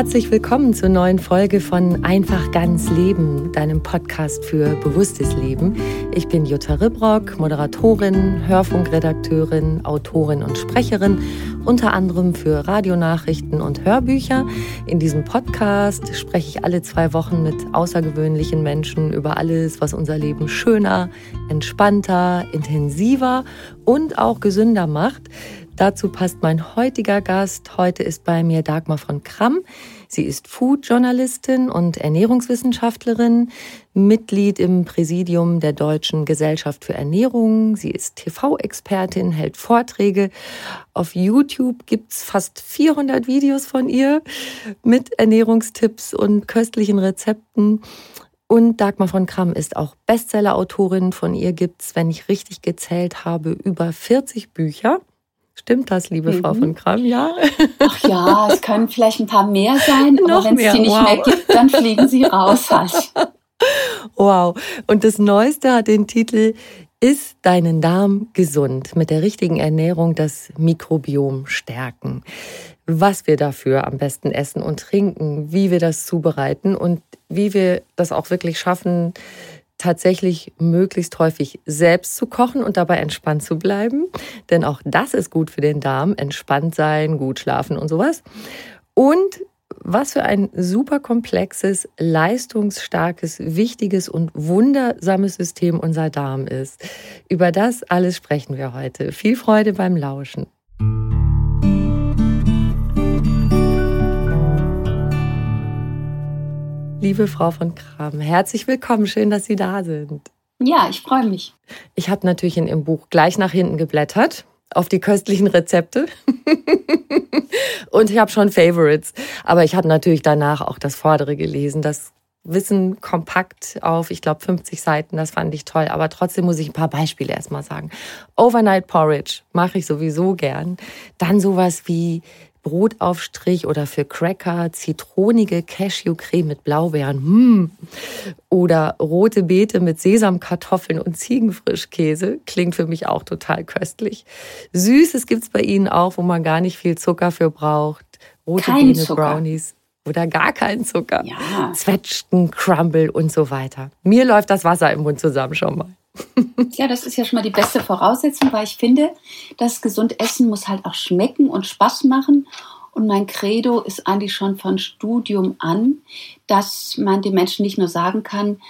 Herzlich willkommen zur neuen Folge von Einfach ganz Leben, deinem Podcast für bewusstes Leben. Ich bin Jutta Ribrock, Moderatorin, Hörfunkredakteurin, Autorin und Sprecherin, unter anderem für Radionachrichten und Hörbücher. In diesem Podcast spreche ich alle zwei Wochen mit außergewöhnlichen Menschen über alles, was unser Leben schöner, entspannter, intensiver und auch gesünder macht. Dazu passt mein heutiger Gast. Heute ist bei mir Dagmar von Kramm. Sie ist Food-Journalistin und Ernährungswissenschaftlerin, Mitglied im Präsidium der Deutschen Gesellschaft für Ernährung. Sie ist TV-Expertin, hält Vorträge. Auf YouTube gibt's fast 400 Videos von ihr mit Ernährungstipps und köstlichen Rezepten. Und Dagmar von Kramm ist auch Bestseller-Autorin. Von ihr gibt's, wenn ich richtig gezählt habe, über 40 Bücher. Stimmt das, liebe mhm. Frau von Kram? Ja. Ach ja, es können vielleicht ein paar mehr sein, aber wenn es die nicht wow. mehr gibt, dann fliegen sie raus. Halt. Wow. Und das Neueste hat den Titel Ist deinen Darm gesund? Mit der richtigen Ernährung das Mikrobiom stärken. Was wir dafür am besten essen und trinken, wie wir das zubereiten und wie wir das auch wirklich schaffen, tatsächlich möglichst häufig selbst zu kochen und dabei entspannt zu bleiben. Denn auch das ist gut für den Darm. Entspannt sein, gut schlafen und sowas. Und was für ein super komplexes, leistungsstarkes, wichtiges und wundersames System unser Darm ist. Über das alles sprechen wir heute. Viel Freude beim Lauschen. Liebe Frau von Kram, herzlich willkommen. Schön, dass Sie da sind. Ja, ich freue mich. Ich habe natürlich in Ihrem Buch gleich nach hinten geblättert auf die köstlichen Rezepte. und ich habe schon Favorites. Aber ich habe natürlich danach auch das Vordere gelesen. Das Wissen kompakt auf, ich glaube, 50 Seiten. Das fand ich toll. Aber trotzdem muss ich ein paar Beispiele erstmal sagen. Overnight Porridge mache ich sowieso gern. Dann sowas wie Brotaufstrich oder für Cracker zitronige Cashewcreme mit Blaubeeren. Hm. Oder rote Beete mit Sesamkartoffeln und Ziegenfrischkäse. Klingt für mich auch total köstlich. Süßes gibt's bei Ihnen auch, wo man gar nicht viel Zucker für braucht. Rote Kein Beete, Zucker. Brownies oder gar keinen Zucker. Ja. Zwetschgen, Crumble und so weiter. Mir läuft das Wasser im Mund zusammen schon mal. Ja, das ist ja schon mal die beste Voraussetzung, weil ich finde, das gesund Essen muss halt auch schmecken und Spaß machen. Und mein Credo ist eigentlich schon von Studium an, dass man den Menschen nicht nur sagen kann,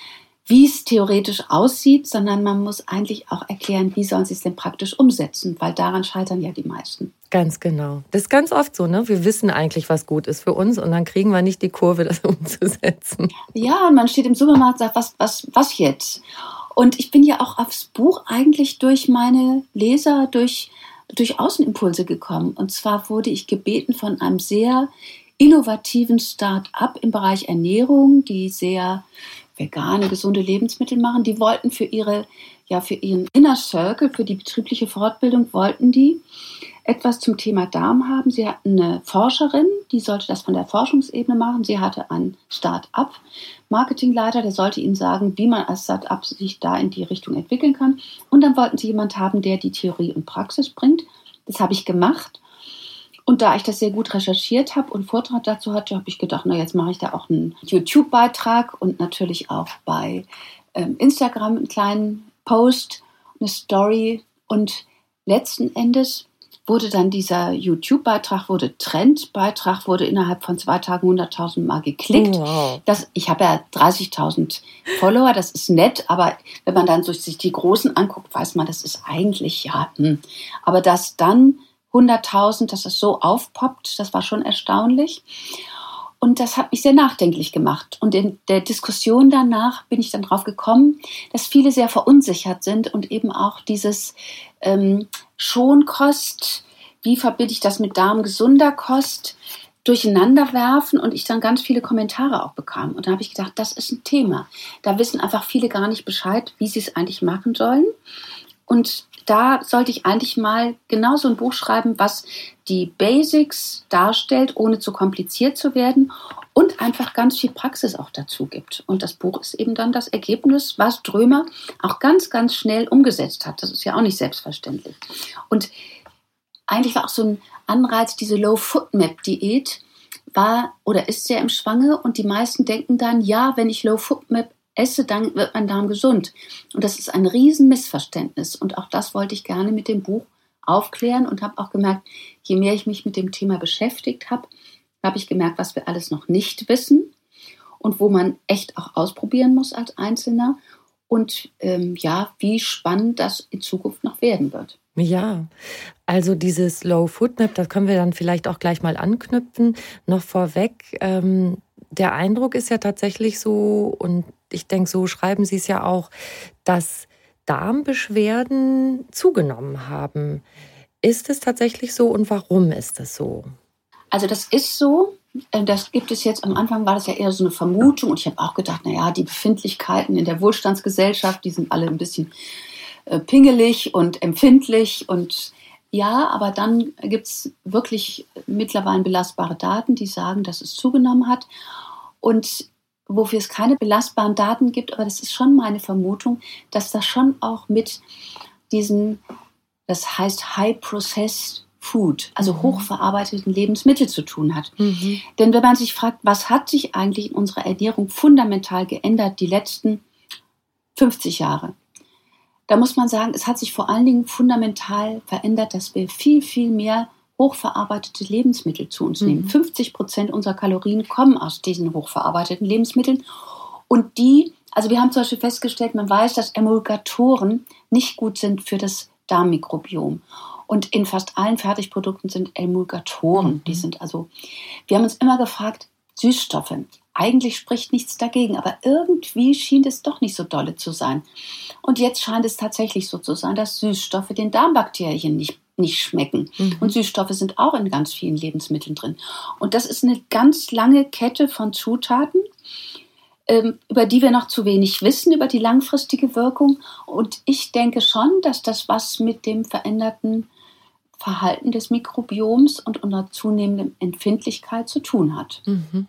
wie es theoretisch aussieht, sondern man muss eigentlich auch erklären, wie sollen sie es denn praktisch umsetzen, weil daran scheitern ja die meisten. Ganz genau. Das ist ganz oft so, ne? Wir wissen eigentlich, was gut ist für uns und dann kriegen wir nicht die Kurve, das umzusetzen. Ja, und man steht im Supermarkt und sagt, was, was, was jetzt? Und ich bin ja auch aufs Buch eigentlich durch meine Leser, durch, durch Außenimpulse gekommen. Und zwar wurde ich gebeten von einem sehr innovativen Start-up im Bereich Ernährung, die sehr vegane, gesunde Lebensmittel machen. Die wollten für ihre, ja, für ihren Inner Circle, für die betriebliche Fortbildung, wollten die etwas zum Thema Darm haben. Sie hatten eine Forscherin, die sollte das von der Forschungsebene machen. Sie hatte einen Start-up Marketingleiter, der sollte ihnen sagen, wie man als Start-up sich da in die Richtung entwickeln kann. Und dann wollten sie jemanden haben, der die Theorie und Praxis bringt. Das habe ich gemacht. Und da ich das sehr gut recherchiert habe und Vortrag dazu hatte, habe ich gedacht, na jetzt mache ich da auch einen YouTube-Beitrag und natürlich auch bei ähm, Instagram einen kleinen Post, eine Story. Und letzten Endes wurde dann dieser YouTube-Beitrag, wurde Trendbeitrag, wurde innerhalb von zwei Tagen 100.000 Mal geklickt. Wow. Das, ich habe ja 30.000 Follower, das ist nett, aber wenn man dann sich die Großen anguckt, weiß man, das ist eigentlich, ja, hm. aber dass dann 100.000, dass es so aufpoppt, das war schon erstaunlich. Und das hat mich sehr nachdenklich gemacht. Und in der Diskussion danach bin ich dann drauf gekommen, dass viele sehr verunsichert sind und eben auch dieses ähm, Schonkost, wie verbinde ich das mit darmgesunder Kost, durcheinander werfen und ich dann ganz viele Kommentare auch bekam. Und da habe ich gedacht, das ist ein Thema. Da wissen einfach viele gar nicht Bescheid, wie sie es eigentlich machen sollen. Und da sollte ich eigentlich mal genau so ein Buch schreiben, was die Basics darstellt, ohne zu kompliziert zu werden und einfach ganz viel Praxis auch dazu gibt. Und das Buch ist eben dann das Ergebnis, was Drömer auch ganz, ganz schnell umgesetzt hat. Das ist ja auch nicht selbstverständlich. Und eigentlich war auch so ein Anreiz, diese Low-Food-Map-Diät war oder ist sehr im Schwange und die meisten denken dann, ja, wenn ich Low-Food-Map esse, dann wird mein Darm gesund. Und das ist ein Riesenmissverständnis. Und auch das wollte ich gerne mit dem Buch aufklären und habe auch gemerkt, je mehr ich mich mit dem Thema beschäftigt habe, habe ich gemerkt, was wir alles noch nicht wissen und wo man echt auch ausprobieren muss als Einzelner und ähm, ja, wie spannend das in Zukunft noch werden wird. Ja, also dieses Low Food Map, das können wir dann vielleicht auch gleich mal anknüpfen. Noch vorweg, ähm, der Eindruck ist ja tatsächlich so, und ich denke, so schreiben Sie es ja auch, dass Darmbeschwerden zugenommen haben. Ist es tatsächlich so und warum ist es so? Also das ist so. Äh, das gibt es jetzt, am Anfang war das ja eher so eine Vermutung und ich habe auch gedacht, naja, die Befindlichkeiten in der Wohlstandsgesellschaft, die sind alle ein bisschen äh, pingelig und empfindlich und ja, aber dann gibt es wirklich mittlerweile belastbare Daten, die sagen, dass es zugenommen hat. Und wofür es keine belastbaren Daten gibt, aber das ist schon meine Vermutung, dass das schon auch mit diesen, das heißt High Processed Food, also mhm. hochverarbeiteten Lebensmittel zu tun hat. Mhm. Denn wenn man sich fragt, was hat sich eigentlich in unserer Ernährung fundamental geändert die letzten 50 Jahre, da muss man sagen, es hat sich vor allen Dingen fundamental verändert, dass wir viel, viel mehr hochverarbeitete Lebensmittel zu uns nehmen. Mhm. 50 Prozent unserer Kalorien kommen aus diesen hochverarbeiteten Lebensmitteln. Und die, also wir haben zum Beispiel festgestellt, man weiß, dass Emulgatoren nicht gut sind für das Darmmikrobiom. Und in fast allen Fertigprodukten sind Emulgatoren. Mhm. Die sind also, wir haben uns immer gefragt, Süßstoffe. Eigentlich spricht nichts dagegen, aber irgendwie schien es doch nicht so dolle zu sein. Und jetzt scheint es tatsächlich so zu sein, dass Süßstoffe den Darmbakterien nicht nicht schmecken. Mhm. Und Süßstoffe sind auch in ganz vielen Lebensmitteln drin. Und das ist eine ganz lange Kette von Zutaten, ähm, über die wir noch zu wenig wissen, über die langfristige Wirkung. Und ich denke schon, dass das was mit dem veränderten Verhalten des Mikrobioms und unserer zunehmenden Empfindlichkeit zu tun hat. Mhm.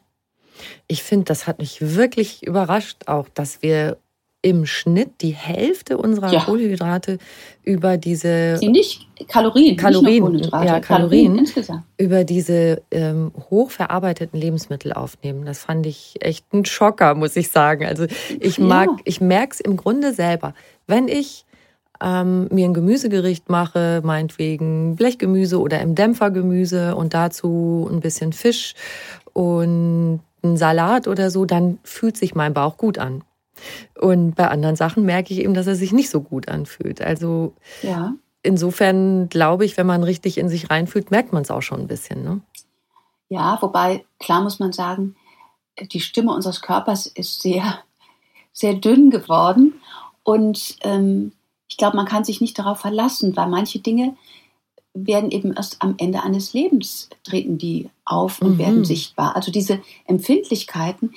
Ich finde, das hat mich wirklich überrascht, auch, dass wir im Schnitt die Hälfte unserer ja. Kohlenhydrate über diese Sie nicht Kalorien, Kalorien, nicht ja, Kalorien, Kalorien insgesamt. über diese ähm, hochverarbeiteten Lebensmittel aufnehmen. Das fand ich echt ein Schocker, muss ich sagen. Also ich mag, ja. ich merke es im Grunde selber, wenn ich ähm, mir ein Gemüsegericht mache, meinetwegen Blechgemüse oder im Dämpfergemüse und dazu ein bisschen Fisch und einen Salat oder so, dann fühlt sich mein Bauch gut an. Und bei anderen Sachen merke ich eben, dass er sich nicht so gut anfühlt. Also ja. insofern glaube ich, wenn man richtig in sich reinfühlt, merkt man es auch schon ein bisschen. Ne? Ja, wobei klar muss man sagen, die Stimme unseres Körpers ist sehr, sehr dünn geworden. Und ähm, ich glaube, man kann sich nicht darauf verlassen, weil manche Dinge werden eben erst am Ende eines Lebens treten die auf und mhm. werden sichtbar. Also diese Empfindlichkeiten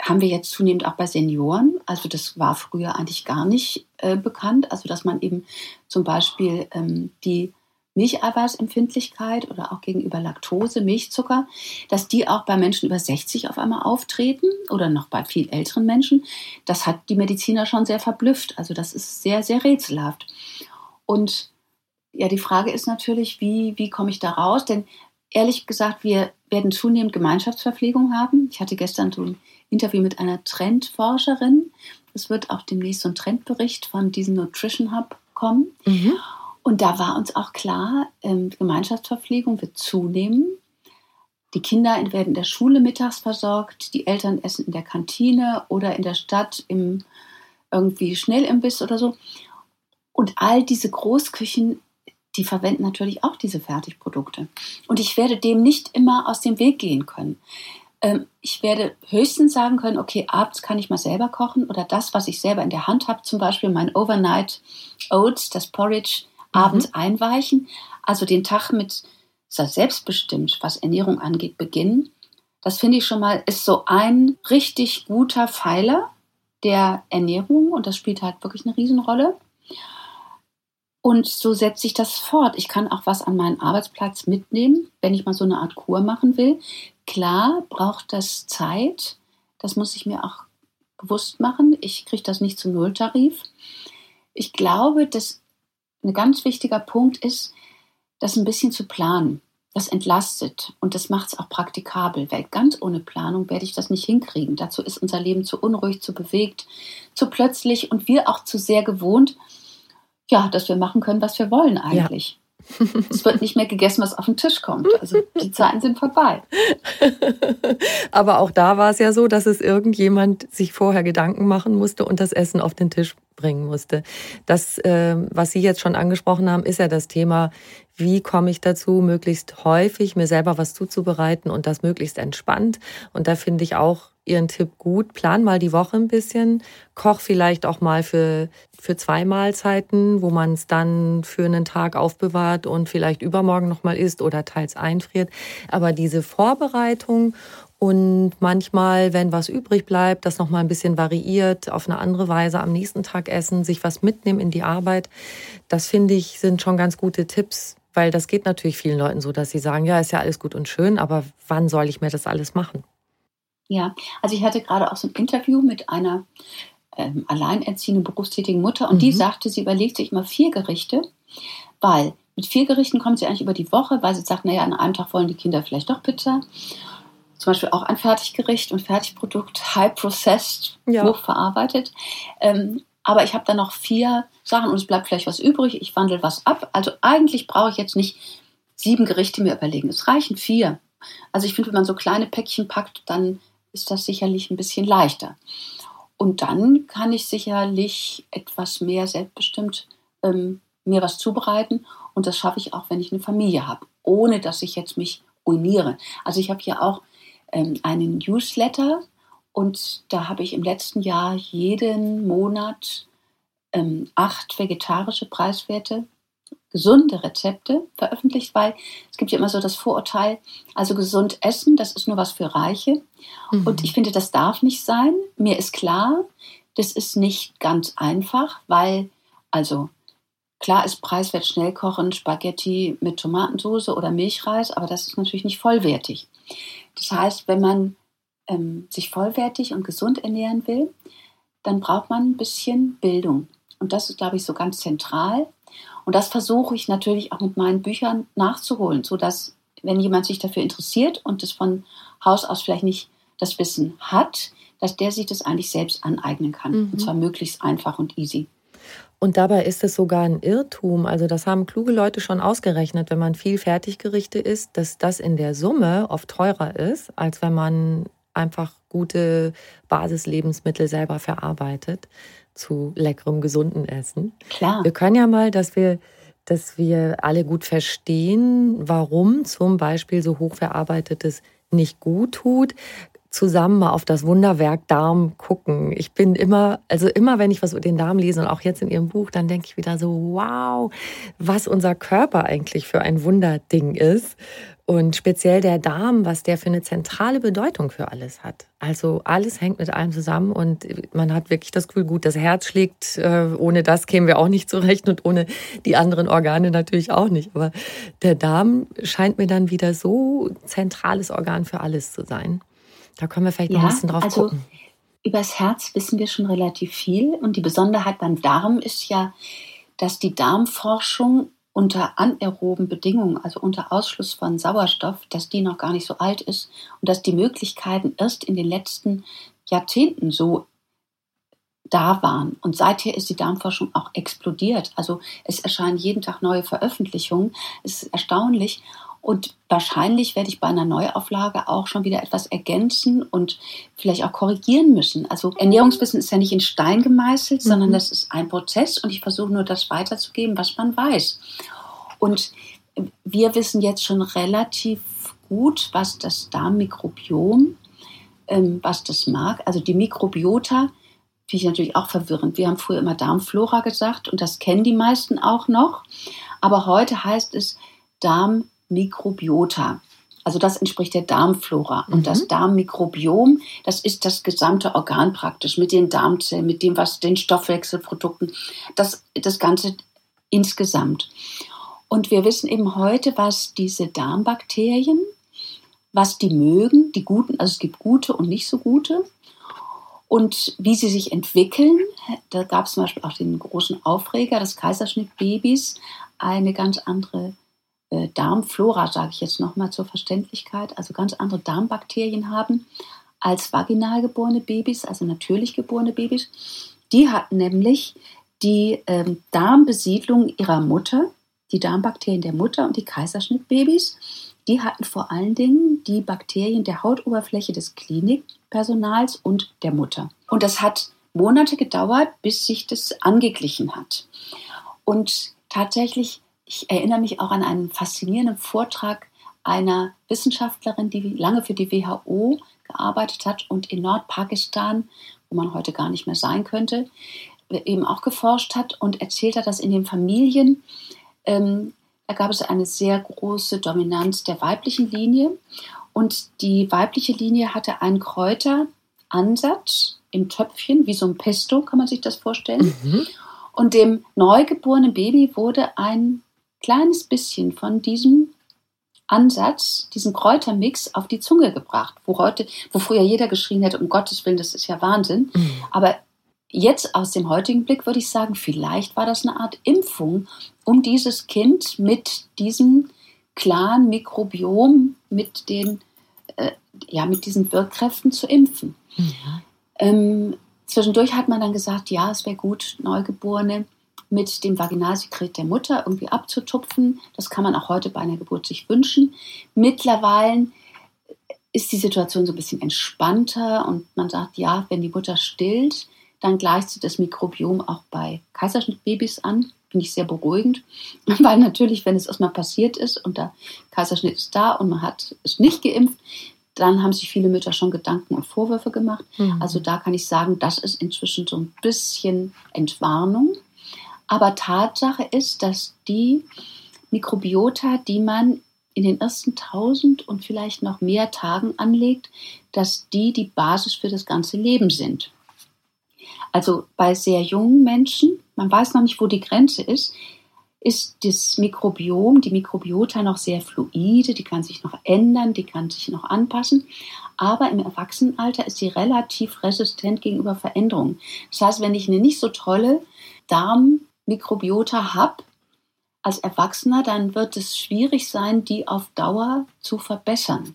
haben wir jetzt zunehmend auch bei Senioren. Also das war früher eigentlich gar nicht äh, bekannt. Also dass man eben zum Beispiel ähm, die Milcheiweißempfindlichkeit oder auch gegenüber Laktose, Milchzucker, dass die auch bei Menschen über 60 auf einmal auftreten oder noch bei viel älteren Menschen. Das hat die Mediziner schon sehr verblüfft. Also das ist sehr, sehr rätselhaft. Und ja, die Frage ist natürlich, wie, wie komme ich da raus? Denn ehrlich gesagt, wir werden zunehmend Gemeinschaftsverpflegung haben. Ich hatte gestern so ein Interview mit einer Trendforscherin. Es wird auch demnächst so ein Trendbericht von diesem Nutrition Hub kommen. Mhm. Und da war uns auch klar, ähm, Gemeinschaftsverpflegung wird zunehmen. Die Kinder werden in der Schule mittags versorgt, die Eltern essen in der Kantine oder in der Stadt im irgendwie Schnellimbiss oder so. Und all diese Großküchen, die verwenden natürlich auch diese Fertigprodukte. Und ich werde dem nicht immer aus dem Weg gehen können. Ähm, ich werde höchstens sagen können, okay, abends kann ich mal selber kochen oder das, was ich selber in der Hand habe, zum Beispiel mein Overnight Oats, das Porridge, abends mhm. einweichen. Also den Tag mit selbstbestimmt, was Ernährung angeht, beginnen. Das finde ich schon mal, ist so ein richtig guter Pfeiler der Ernährung und das spielt halt wirklich eine Riesenrolle. Und so setze ich das fort. Ich kann auch was an meinen Arbeitsplatz mitnehmen, wenn ich mal so eine Art Kur machen will. Klar braucht das Zeit. Das muss ich mir auch bewusst machen. Ich kriege das nicht zum Nulltarif. Ich glaube, dass ein ganz wichtiger Punkt ist, das ein bisschen zu planen. Das entlastet und das macht es auch praktikabel, weil ganz ohne Planung werde ich das nicht hinkriegen. Dazu ist unser Leben zu unruhig, zu bewegt, zu plötzlich und wir auch zu sehr gewohnt, ja, dass wir machen können, was wir wollen eigentlich. Ja. Es wird nicht mehr gegessen, was auf den Tisch kommt. Also die Zeiten sind vorbei. Aber auch da war es ja so, dass es irgendjemand sich vorher Gedanken machen musste und das Essen auf den Tisch bringen musste. Das, äh, was Sie jetzt schon angesprochen haben, ist ja das Thema, wie komme ich dazu, möglichst häufig mir selber was zuzubereiten und das möglichst entspannt. Und da finde ich auch Ihren Tipp gut. Plan mal die Woche ein bisschen. Koch vielleicht auch mal für, für zwei Mahlzeiten, wo man es dann für einen Tag aufbewahrt und vielleicht übermorgen nochmal isst oder teils einfriert. Aber diese Vorbereitung und manchmal, wenn was übrig bleibt, das nochmal ein bisschen variiert, auf eine andere Weise am nächsten Tag essen, sich was mitnehmen in die Arbeit. Das finde ich, sind schon ganz gute Tipps, weil das geht natürlich vielen Leuten so, dass sie sagen, ja, ist ja alles gut und schön, aber wann soll ich mir das alles machen? Ja, also ich hatte gerade auch so ein Interview mit einer ähm, alleinerziehenden berufstätigen Mutter und mhm. die sagte, sie überlegt sich immer vier Gerichte, weil mit vier Gerichten kommt sie eigentlich über die Woche, weil sie sagt, naja, an einem Tag wollen die Kinder vielleicht doch Pizza. Zum Beispiel auch ein Fertiggericht und Fertigprodukt, high processed, ja. hochverarbeitet. Ähm, aber ich habe dann noch vier Sachen und es bleibt vielleicht was übrig. Ich wandle was ab. Also eigentlich brauche ich jetzt nicht sieben Gerichte mir überlegen. Es reichen vier. Also ich finde, wenn man so kleine Päckchen packt, dann ist das sicherlich ein bisschen leichter. Und dann kann ich sicherlich etwas mehr selbstbestimmt ähm, mir was zubereiten. Und das schaffe ich auch, wenn ich eine Familie habe, ohne dass ich jetzt mich ruiniere. Also ich habe hier auch ähm, einen Newsletter und da habe ich im letzten Jahr jeden Monat ähm, acht vegetarische Preiswerte gesunde Rezepte veröffentlicht, weil es gibt ja immer so das Vorurteil, also gesund essen, das ist nur was für Reiche. Mhm. Und ich finde, das darf nicht sein. Mir ist klar, das ist nicht ganz einfach, weil, also klar ist preiswert schnell kochen, Spaghetti mit Tomatensauce oder Milchreis, aber das ist natürlich nicht vollwertig. Das heißt, wenn man ähm, sich vollwertig und gesund ernähren will, dann braucht man ein bisschen Bildung. Und das ist, glaube ich, so ganz zentral. Und das versuche ich natürlich auch mit meinen Büchern nachzuholen, sodass, wenn jemand sich dafür interessiert und das von Haus aus vielleicht nicht das Wissen hat, dass der sich das eigentlich selbst aneignen kann. Mhm. Und zwar möglichst einfach und easy. Und dabei ist es sogar ein Irrtum. Also das haben kluge Leute schon ausgerechnet, wenn man viel Fertiggerichte isst, dass das in der Summe oft teurer ist, als wenn man einfach gute Basislebensmittel selber verarbeitet zu leckerem, gesunden Essen. Klar. Wir können ja mal, dass wir, dass wir alle gut verstehen, warum zum Beispiel so hochverarbeitetes nicht gut tut. zusammen mal auf das Wunderwerk Darm gucken. Ich bin immer, also immer, wenn ich was über den Darm lese und auch jetzt in Ihrem Buch, dann denke ich wieder so, wow, was unser Körper eigentlich für ein Wunderding ist. Und speziell der Darm, was der für eine zentrale Bedeutung für alles hat. Also alles hängt mit allem zusammen und man hat wirklich das Gefühl, gut, das Herz schlägt, äh, ohne das kämen wir auch nicht zurecht und ohne die anderen Organe natürlich auch nicht. Aber der Darm scheint mir dann wieder so zentrales Organ für alles zu sein. Da können wir vielleicht ja, noch ein bisschen drauf also, gucken. Übers Herz wissen wir schon relativ viel und die Besonderheit beim Darm ist ja, dass die Darmforschung unter anaeroben Bedingungen, also unter Ausschluss von Sauerstoff, dass die noch gar nicht so alt ist und dass die Möglichkeiten erst in den letzten Jahrzehnten so da waren. Und seither ist die Darmforschung auch explodiert. Also es erscheinen jeden Tag neue Veröffentlichungen. Es ist erstaunlich. Und wahrscheinlich werde ich bei einer Neuauflage auch schon wieder etwas ergänzen und vielleicht auch korrigieren müssen. Also Ernährungswissen ist ja nicht in Stein gemeißelt, mhm. sondern das ist ein Prozess und ich versuche nur das weiterzugeben, was man weiß. Und wir wissen jetzt schon relativ gut, was das Darmmikrobiom, ähm, was das mag. Also die Mikrobiota finde ich natürlich auch verwirrend. Wir haben früher immer Darmflora gesagt und das kennen die meisten auch noch. Aber heute heißt es Darm Mikrobiota. Also das entspricht der Darmflora. Und mhm. das Darmmikrobiom, das ist das gesamte Organ praktisch mit den Darmzellen, mit dem, was den Stoffwechselprodukten, das, das Ganze insgesamt. Und wir wissen eben heute, was diese Darmbakterien, was die mögen, die guten, also es gibt gute und nicht so gute. Und wie sie sich entwickeln, da gab es zum Beispiel auch den großen Aufreger des Kaiserschnittbabys, eine ganz andere äh, Darmflora, sage ich jetzt nochmal zur Verständlichkeit, also ganz andere Darmbakterien haben als vaginal geborene Babys, also natürlich geborene Babys. Die hatten nämlich die ähm, Darmbesiedlung ihrer Mutter, die Darmbakterien der Mutter und die Kaiserschnittbabys. Die hatten vor allen Dingen die Bakterien der Hautoberfläche des Klinikpersonals und der Mutter. Und das hat Monate gedauert, bis sich das angeglichen hat. Und tatsächlich ich erinnere mich auch an einen faszinierenden Vortrag einer Wissenschaftlerin, die lange für die WHO gearbeitet hat und in Nordpakistan, wo man heute gar nicht mehr sein könnte, eben auch geforscht hat und erzählt hat, dass in den Familien, ähm, da gab es eine sehr große Dominanz der weiblichen Linie und die weibliche Linie hatte einen Kräuteransatz im Töpfchen, wie so ein Pesto, kann man sich das vorstellen. Mhm. Und dem neugeborenen Baby wurde ein kleines bisschen von diesem Ansatz, diesen Kräutermix auf die Zunge gebracht, wo heute, wo früher jeder geschrien hätte, um Gottes Willen, das ist ja Wahnsinn. Mhm. Aber jetzt aus dem heutigen Blick würde ich sagen, vielleicht war das eine Art Impfung, um dieses Kind mit diesem klaren Mikrobiom, mit den, äh, ja, mit diesen Wirkkräften zu impfen. Mhm. Ähm, zwischendurch hat man dann gesagt, ja, es wäre gut, Neugeborene mit dem Vaginalsekret der Mutter irgendwie abzutupfen. Das kann man auch heute bei einer Geburt sich wünschen. Mittlerweile ist die Situation so ein bisschen entspannter und man sagt, ja, wenn die Mutter stillt, dann gleicht sie das Mikrobiom auch bei Kaiserschnittbabys an. Finde ich sehr beruhigend, weil natürlich, wenn es erstmal passiert ist und der Kaiserschnitt ist da und man hat es nicht geimpft, dann haben sich viele Mütter schon Gedanken und Vorwürfe gemacht. Mhm. Also da kann ich sagen, das ist inzwischen so ein bisschen Entwarnung. Aber Tatsache ist, dass die Mikrobiota, die man in den ersten tausend und vielleicht noch mehr Tagen anlegt, dass die die Basis für das ganze Leben sind. Also bei sehr jungen Menschen, man weiß noch nicht, wo die Grenze ist, ist das Mikrobiom, die Mikrobiota noch sehr fluide, die kann sich noch ändern, die kann sich noch anpassen. Aber im Erwachsenenalter ist sie relativ resistent gegenüber Veränderungen. Das heißt, wenn ich eine nicht so tolle Darm- Mikrobiota habe als Erwachsener, dann wird es schwierig sein, die auf Dauer zu verbessern.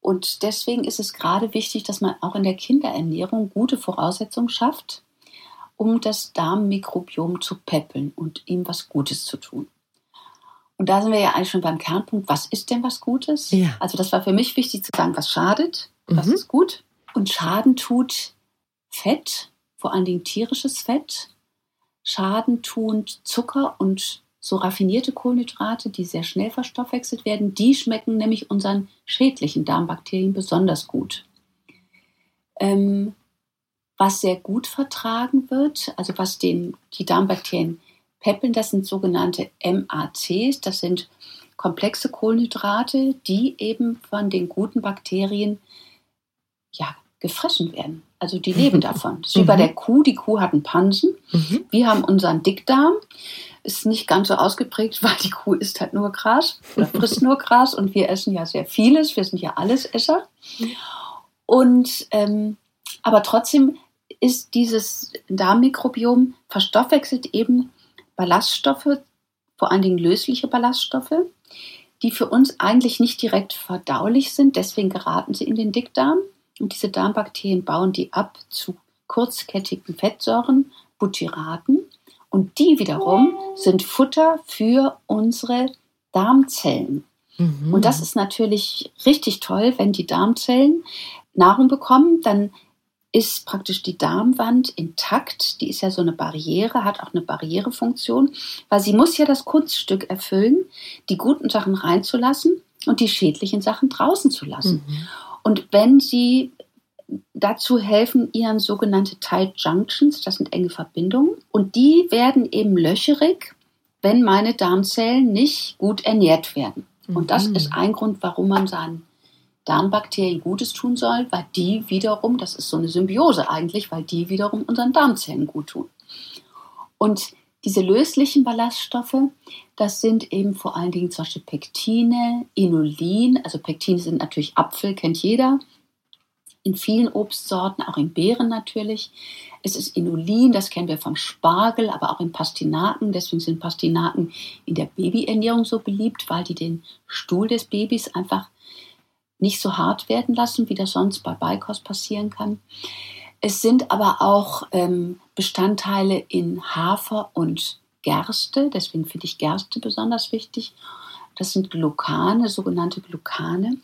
Und deswegen ist es gerade wichtig, dass man auch in der Kinderernährung gute Voraussetzungen schafft, um das Darmmikrobiom zu peppeln und ihm was Gutes zu tun. Und da sind wir ja eigentlich schon beim Kernpunkt, was ist denn was Gutes? Ja. Also das war für mich wichtig zu sagen, was schadet, was mhm. ist gut. Und Schaden tut Fett, vor allen Dingen tierisches Fett, Schaden tun Zucker und so raffinierte Kohlenhydrate, die sehr schnell verstoffwechselt werden, die schmecken nämlich unseren schädlichen Darmbakterien besonders gut. ähm, was sehr gut vertragen wird, also was den, die Darmbakterien peppeln, das sind sogenannte MACs, das sind komplexe Kohlenhydrate, die eben von den guten Bakterien ja, gefressen werden. Also die leben davon. Das ist wie bei mhm. der Kuh. Die Kuh hat einen Pansen. Mhm. Wir haben unseren Dickdarm. Ist nicht ganz so ausgeprägt, weil die Kuh isst halt nur Gras oder frisst nur Gras und wir essen ja sehr vieles. Wir sind ja Allesesser. Und ähm, aber trotzdem ist dieses Darmmikrobiom verstoffwechselt eben Ballaststoffe, vor allen Dingen lösliche Ballaststoffe, die für uns eigentlich nicht direkt verdaulich sind. Deswegen geraten sie in den Dickdarm. Und diese Darmbakterien bauen die ab zu kurzkettigen Fettsäuren, Butyraten. Und die wiederum sind Futter für unsere Darmzellen. Mhm. Und das ist natürlich richtig toll, wenn die Darmzellen Nahrung bekommen, dann ist praktisch die Darmwand intakt. Die ist ja so eine Barriere, hat auch eine Barrierefunktion, weil sie muss ja das Kunststück erfüllen, die guten Sachen reinzulassen und die schädlichen Sachen draußen zu lassen. Mhm. Und wenn sie dazu helfen ihren sogenannte Tight Junctions, das sind enge Verbindungen, und die werden eben löcherig, wenn meine Darmzellen nicht gut ernährt werden. Und das mhm. ist ein Grund, warum man seinen Darmbakterien Gutes tun soll, weil die wiederum, das ist so eine Symbiose eigentlich, weil die wiederum unseren Darmzellen gut tun. Und diese löslichen Ballaststoffe, das sind eben vor allen Dingen zum Beispiel Pektine, Inulin, also Pektine sind natürlich Apfel, kennt jeder, in vielen Obstsorten, auch in Beeren natürlich. Es ist Inulin, das kennen wir vom Spargel, aber auch in Pastinaken. Deswegen sind Pastinaken in der Babyernährung so beliebt, weil die den Stuhl des Babys einfach nicht so hart werden lassen, wie das sonst bei Beikost passieren kann. Es sind aber auch ähm, Bestandteile in Hafer und Gerste, deswegen finde ich Gerste besonders wichtig. Das sind Glucane, sogenannte Glucane.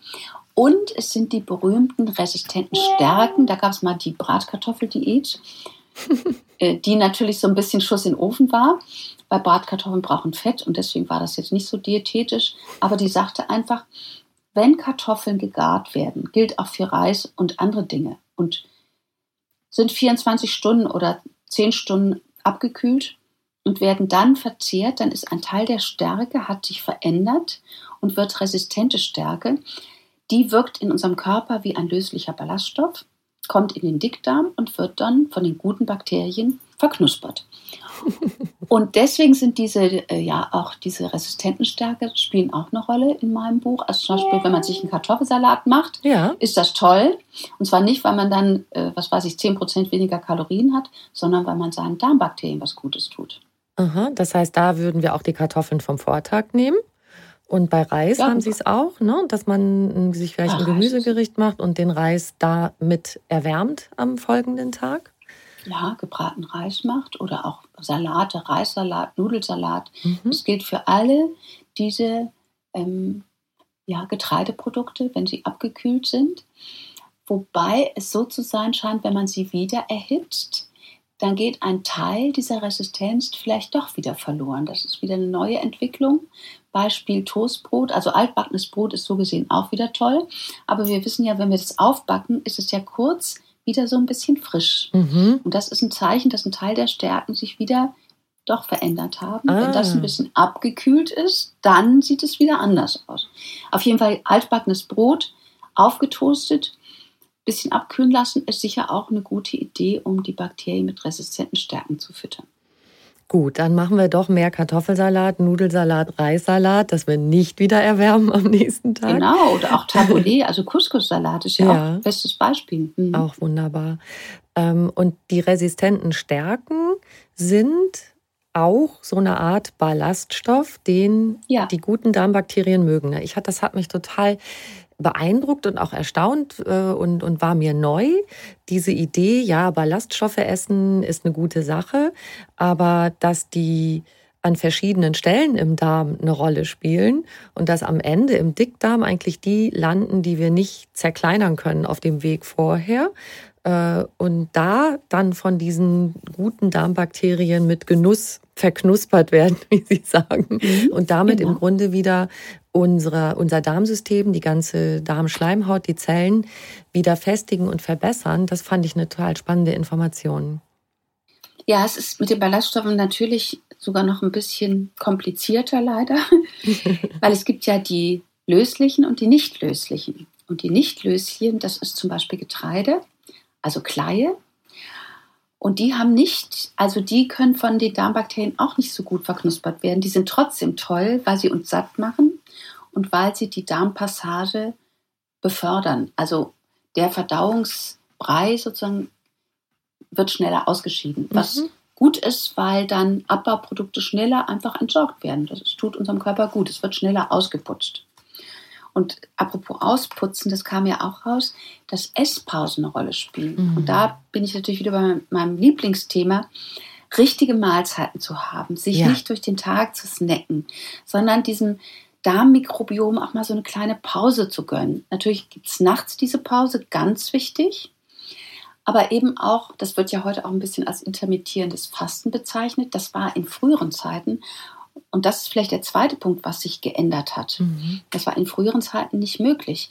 Und es sind die berühmten resistenten Stärken. Da gab es mal die Bratkartoffeldiät, äh, die natürlich so ein bisschen Schuss in den Ofen war. Bei Bratkartoffeln brauchen Fett und deswegen war das jetzt nicht so diätetisch. Aber die sagte einfach, wenn Kartoffeln gegart werden, gilt auch für Reis und andere Dinge und sind 24 Stunden oder 10 Stunden abgekühlt und werden dann verzehrt, dann ist ein Teil der Stärke, hat sich verändert und wird resistente Stärke. Die wirkt in unserem Körper wie ein löslicher Ballaststoff, kommt in den Dickdarm und wird dann von den guten Bakterien verknuspert. Und deswegen sind diese, äh, ja, auch diese resistenten Stärke spielen auch eine Rolle in meinem Buch. Also zum Beispiel, wenn man sich einen Kartoffelsalat macht, ja. ist das toll. Und zwar nicht, weil man dann, äh, was weiß ich, 10% weniger Kalorien hat, sondern weil man seinen Darmbakterien was Gutes tut. Aha, das heißt, da würden wir auch die Kartoffeln vom Vortag nehmen. Und bei Reis ja, haben Sie es auch, ne? dass man sich vielleicht Ach, ein Gemüsegericht macht und den Reis da mit erwärmt am folgenden Tag? ja, gebraten Reis macht oder auch Salate, Reissalat, Nudelsalat. Mhm. Das gilt für alle diese ähm, ja, Getreideprodukte, wenn sie abgekühlt sind. Wobei es so zu sein scheint, wenn man sie wieder erhitzt, dann geht ein Teil dieser Resistenz vielleicht doch wieder verloren. Das ist wieder eine neue Entwicklung. Beispiel Toastbrot, also altbackenes Brot ist so gesehen auch wieder toll. Aber wir wissen ja, wenn wir das aufbacken, ist es ja kurz wieder so ein bisschen frisch. Mhm. Und das ist ein Zeichen, dass ein Teil der Stärken sich wieder doch verändert haben. Ah. Wenn das ein bisschen abgekühlt ist, dann sieht es wieder anders aus. Auf jeden Fall altbackenes Brot, aufgetoastet, bisschen abkühlen lassen, ist sicher auch eine gute Idee, um die Bakterien mit resistenten Stärken zu füttern. Gut, dann machen wir doch mehr Kartoffelsalat, Nudelsalat, Reissalat, dass wir nicht wieder erwärmen am nächsten Tag. Genau, oder auch Tabbouleh, also Couscous-Salat ist ja, ja, auch ein bestes Beispiel. Mhm. Auch wunderbar. Ähm, und die resistenten Stärken sind auch so eine Art Ballaststoff, den ja. die guten Darmbakterien mögen. Ich hatte, das hat mich total beeindruckt und auch erstaunt äh, und, und war mir neu. Diese Idee, ja, Ballaststoffe essen ist eine gute Sache, aber dass die an verschiedenen Stellen im Darm eine Rolle spielen und dass am Ende im Dickdarm eigentlich die landen, die wir nicht zerkleinern können auf dem Weg vorher. Äh, und da dann von diesen guten Darmbakterien mit Genuss verknuspert werden, wie Sie sagen. Mhm, und damit genau. im Grunde wieder unsere, unser Darmsystem, die ganze Darmschleimhaut, die Zellen wieder festigen und verbessern. Das fand ich eine total spannende Information. Ja, es ist mit den Ballaststoffen natürlich sogar noch ein bisschen komplizierter leider, weil es gibt ja die löslichen und die nicht löslichen. Und die nicht löslichen, das ist zum Beispiel Getreide, also Kleie. Und die haben nicht, also die können von den Darmbakterien auch nicht so gut verknuspert werden. Die sind trotzdem toll, weil sie uns satt machen und weil sie die Darmpassage befördern. Also der Verdauungsbrei sozusagen wird schneller ausgeschieden, was mhm. gut ist, weil dann Abbauprodukte schneller einfach entsorgt werden. Das tut unserem Körper gut. Es wird schneller ausgeputzt. Und apropos Ausputzen, das kam ja auch raus, dass Esspausen eine Rolle spielen. Mhm. Und da bin ich natürlich wieder bei meinem Lieblingsthema, richtige Mahlzeiten zu haben, sich ja. nicht durch den Tag zu snacken, sondern diesem Darmmikrobiom auch mal so eine kleine Pause zu gönnen. Natürlich gibt es nachts diese Pause, ganz wichtig. Aber eben auch, das wird ja heute auch ein bisschen als intermittierendes Fasten bezeichnet. Das war in früheren Zeiten und das ist vielleicht der zweite Punkt, was sich geändert hat. Mhm. Das war in früheren Zeiten nicht möglich.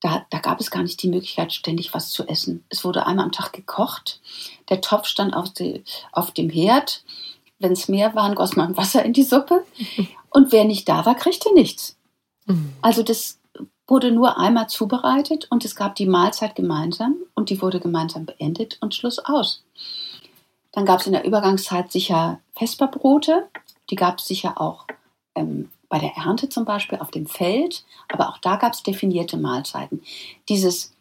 Da, da, gab es gar nicht die Möglichkeit, ständig was zu essen. Es wurde einmal am Tag gekocht. Der Topf stand auf, die, auf dem Herd. Wenn es mehr waren, goss man Wasser in die Suppe. Und wer nicht da war, kriegte nichts. Mhm. Also das wurde nur einmal zubereitet und es gab die Mahlzeit gemeinsam und die wurde gemeinsam beendet und Schluss aus. Dann gab es in der Übergangszeit sicher Vesperbrote, die gab es sicher auch ähm, bei der Ernte zum Beispiel auf dem Feld, aber auch da gab es definierte Mahlzeiten. Dieses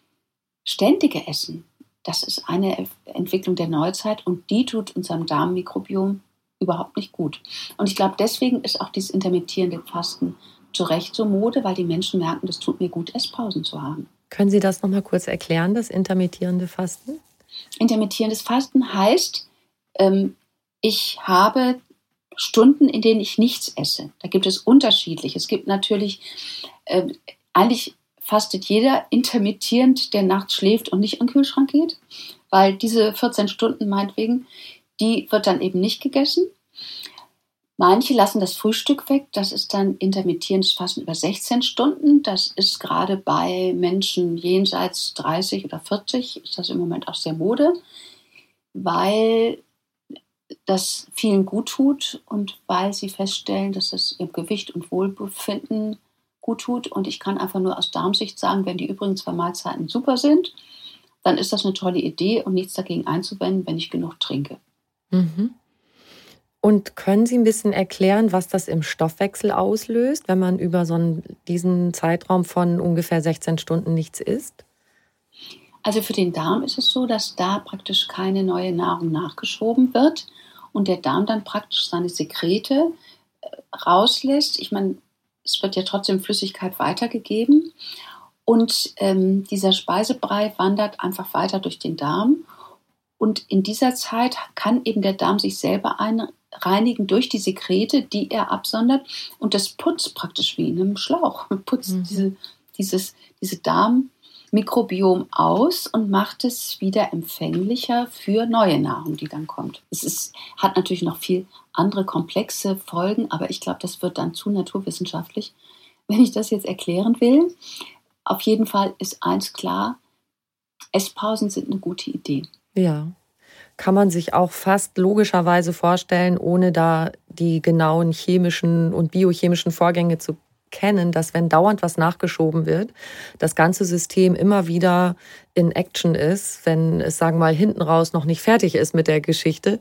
ständige Essen, das ist eine Entwicklung der Neuzeit und die tut unserem Darmmikrobiom überhaupt nicht gut. Und ich glaube, deswegen ist auch dieses intermittierende Fasten zu Recht so Mode, weil die Menschen merken, das tut mir gut, Esspausen zu haben. Können Sie das nochmal kurz erklären, das intermittierende Fasten? Intermittierendes Fasten heißt, ähm, ich habe Stunden, in denen ich nichts esse. Da gibt es unterschiedlich. Es gibt natürlich, äh, eigentlich fastet jeder intermittierend, der nachts schläft und nicht an den Kühlschrank geht, weil diese 14 Stunden meinetwegen, die wird dann eben nicht gegessen. Manche lassen das Frühstück weg, das ist dann intermittierendes Fasten über 16 Stunden. Das ist gerade bei Menschen jenseits 30 oder 40, ist das im Moment auch sehr Mode, weil das vielen gut tut und weil sie feststellen, dass es ihr Gewicht und Wohlbefinden gut tut. Und ich kann einfach nur aus Darmsicht sagen, wenn die übrigen zwei Mahlzeiten super sind, dann ist das eine tolle Idee und nichts dagegen einzuwenden, wenn ich genug trinke. Mhm. Und können Sie ein bisschen erklären, was das im Stoffwechsel auslöst, wenn man über so einen, diesen Zeitraum von ungefähr 16 Stunden nichts isst? Also für den Darm ist es so, dass da praktisch keine neue Nahrung nachgeschoben wird und der Darm dann praktisch seine Sekrete äh, rauslässt. Ich meine, es wird ja trotzdem Flüssigkeit weitergegeben und ähm, dieser Speisebrei wandert einfach weiter durch den Darm. Und in dieser Zeit kann eben der Darm sich selber reinigen durch die Sekrete, die er absondert. Und das putzt praktisch wie in einem Schlauch. Putzt mhm. diese, dieses, diese Darm, Mikrobiom aus und macht es wieder empfänglicher für neue Nahrung, die dann kommt. Es ist, hat natürlich noch viel andere komplexe Folgen, aber ich glaube, das wird dann zu naturwissenschaftlich, wenn ich das jetzt erklären will. Auf jeden Fall ist eins klar, Esspausen sind eine gute Idee. Ja. Kann man sich auch fast logischerweise vorstellen, ohne da die genauen chemischen und biochemischen Vorgänge zu kennen, dass wenn dauernd was nachgeschoben wird, das ganze System immer wieder in Action ist, wenn es, sagen wir mal, hinten raus noch nicht fertig ist mit der Geschichte.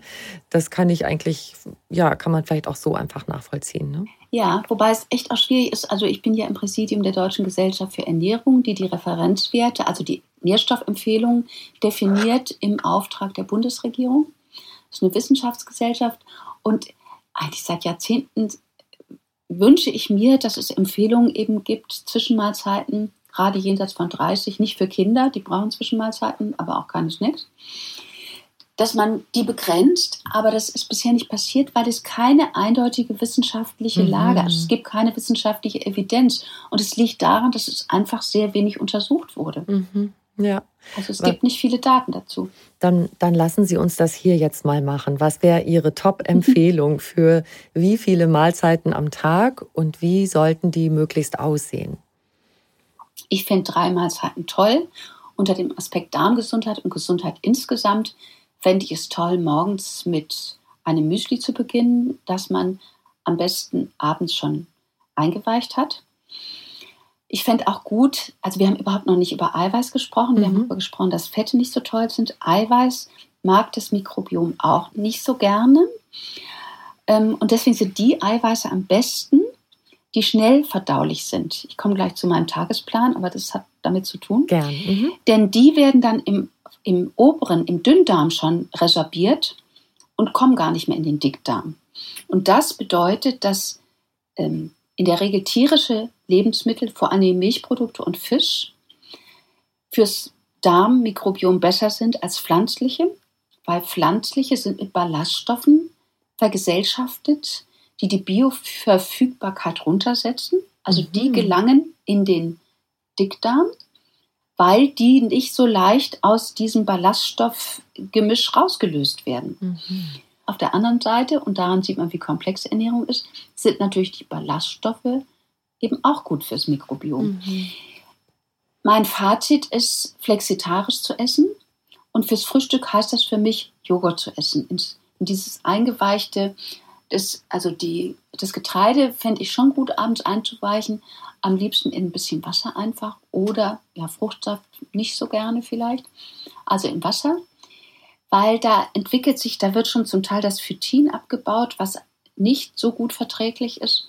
Das kann ich eigentlich, ja, kann man vielleicht auch so einfach nachvollziehen. Ne? Ja, wobei es echt auch schwierig ist. Also ich bin ja im Präsidium der Deutschen Gesellschaft für Ernährung, die die Referenzwerte, also die Nährstoffempfehlungen definiert im Auftrag der Bundesregierung. Das ist eine Wissenschaftsgesellschaft und eigentlich seit Jahrzehnten wünsche ich mir, dass es Empfehlungen eben gibt, Zwischenmahlzeiten, gerade jenseits von 30, nicht für Kinder, die brauchen Zwischenmahlzeiten, aber auch keine Snacks, dass man die begrenzt, aber das ist bisher nicht passiert, weil es keine eindeutige wissenschaftliche Lage, mhm. also es gibt keine wissenschaftliche Evidenz und es liegt daran, dass es einfach sehr wenig untersucht wurde. Mhm. Ja. Also es gibt nicht viele Daten dazu. Dann, dann lassen Sie uns das hier jetzt mal machen. Was wäre Ihre Top-Empfehlung für wie viele Mahlzeiten am Tag und wie sollten die möglichst aussehen? Ich finde drei Mahlzeiten toll. Unter dem Aspekt Darmgesundheit und Gesundheit insgesamt fände ich es toll, morgens mit einem Müsli zu beginnen, das man am besten abends schon eingeweicht hat. Ich fände auch gut, also wir haben überhaupt noch nicht über Eiweiß gesprochen, wir mhm. haben darüber gesprochen, dass Fette nicht so toll sind. Eiweiß mag das Mikrobiom auch nicht so gerne. Ähm, und deswegen sind die Eiweiße am besten, die schnell verdaulich sind. Ich komme gleich zu meinem Tagesplan, aber das hat damit zu tun. Gern. Mhm. Denn die werden dann im, im oberen, im Dünndarm schon resorbiert und kommen gar nicht mehr in den Dickdarm. Und das bedeutet, dass ähm, in der Regel tierische Lebensmittel, vor allem Milchprodukte und Fisch, fürs Darmmikrobiom besser sind als pflanzliche, weil pflanzliche sind mit Ballaststoffen vergesellschaftet, die die Bioverfügbarkeit runtersetzen. Also die mhm. gelangen in den Dickdarm, weil die nicht so leicht aus diesem Ballaststoffgemisch rausgelöst werden. Mhm. Auf der anderen Seite, und daran sieht man, wie komplex Ernährung ist, sind natürlich die Ballaststoffe eben auch gut fürs Mikrobiom. Mhm. Mein Fazit ist, flexitarisch zu essen. Und fürs Frühstück heißt das für mich, Joghurt zu essen. In, in dieses eingeweichte, das, also die, das Getreide fände ich schon gut, abends einzuweichen. Am liebsten in ein bisschen Wasser einfach oder ja, Fruchtsaft nicht so gerne vielleicht. Also im Wasser weil da entwickelt sich, da wird schon zum Teil das Phytin abgebaut, was nicht so gut verträglich ist.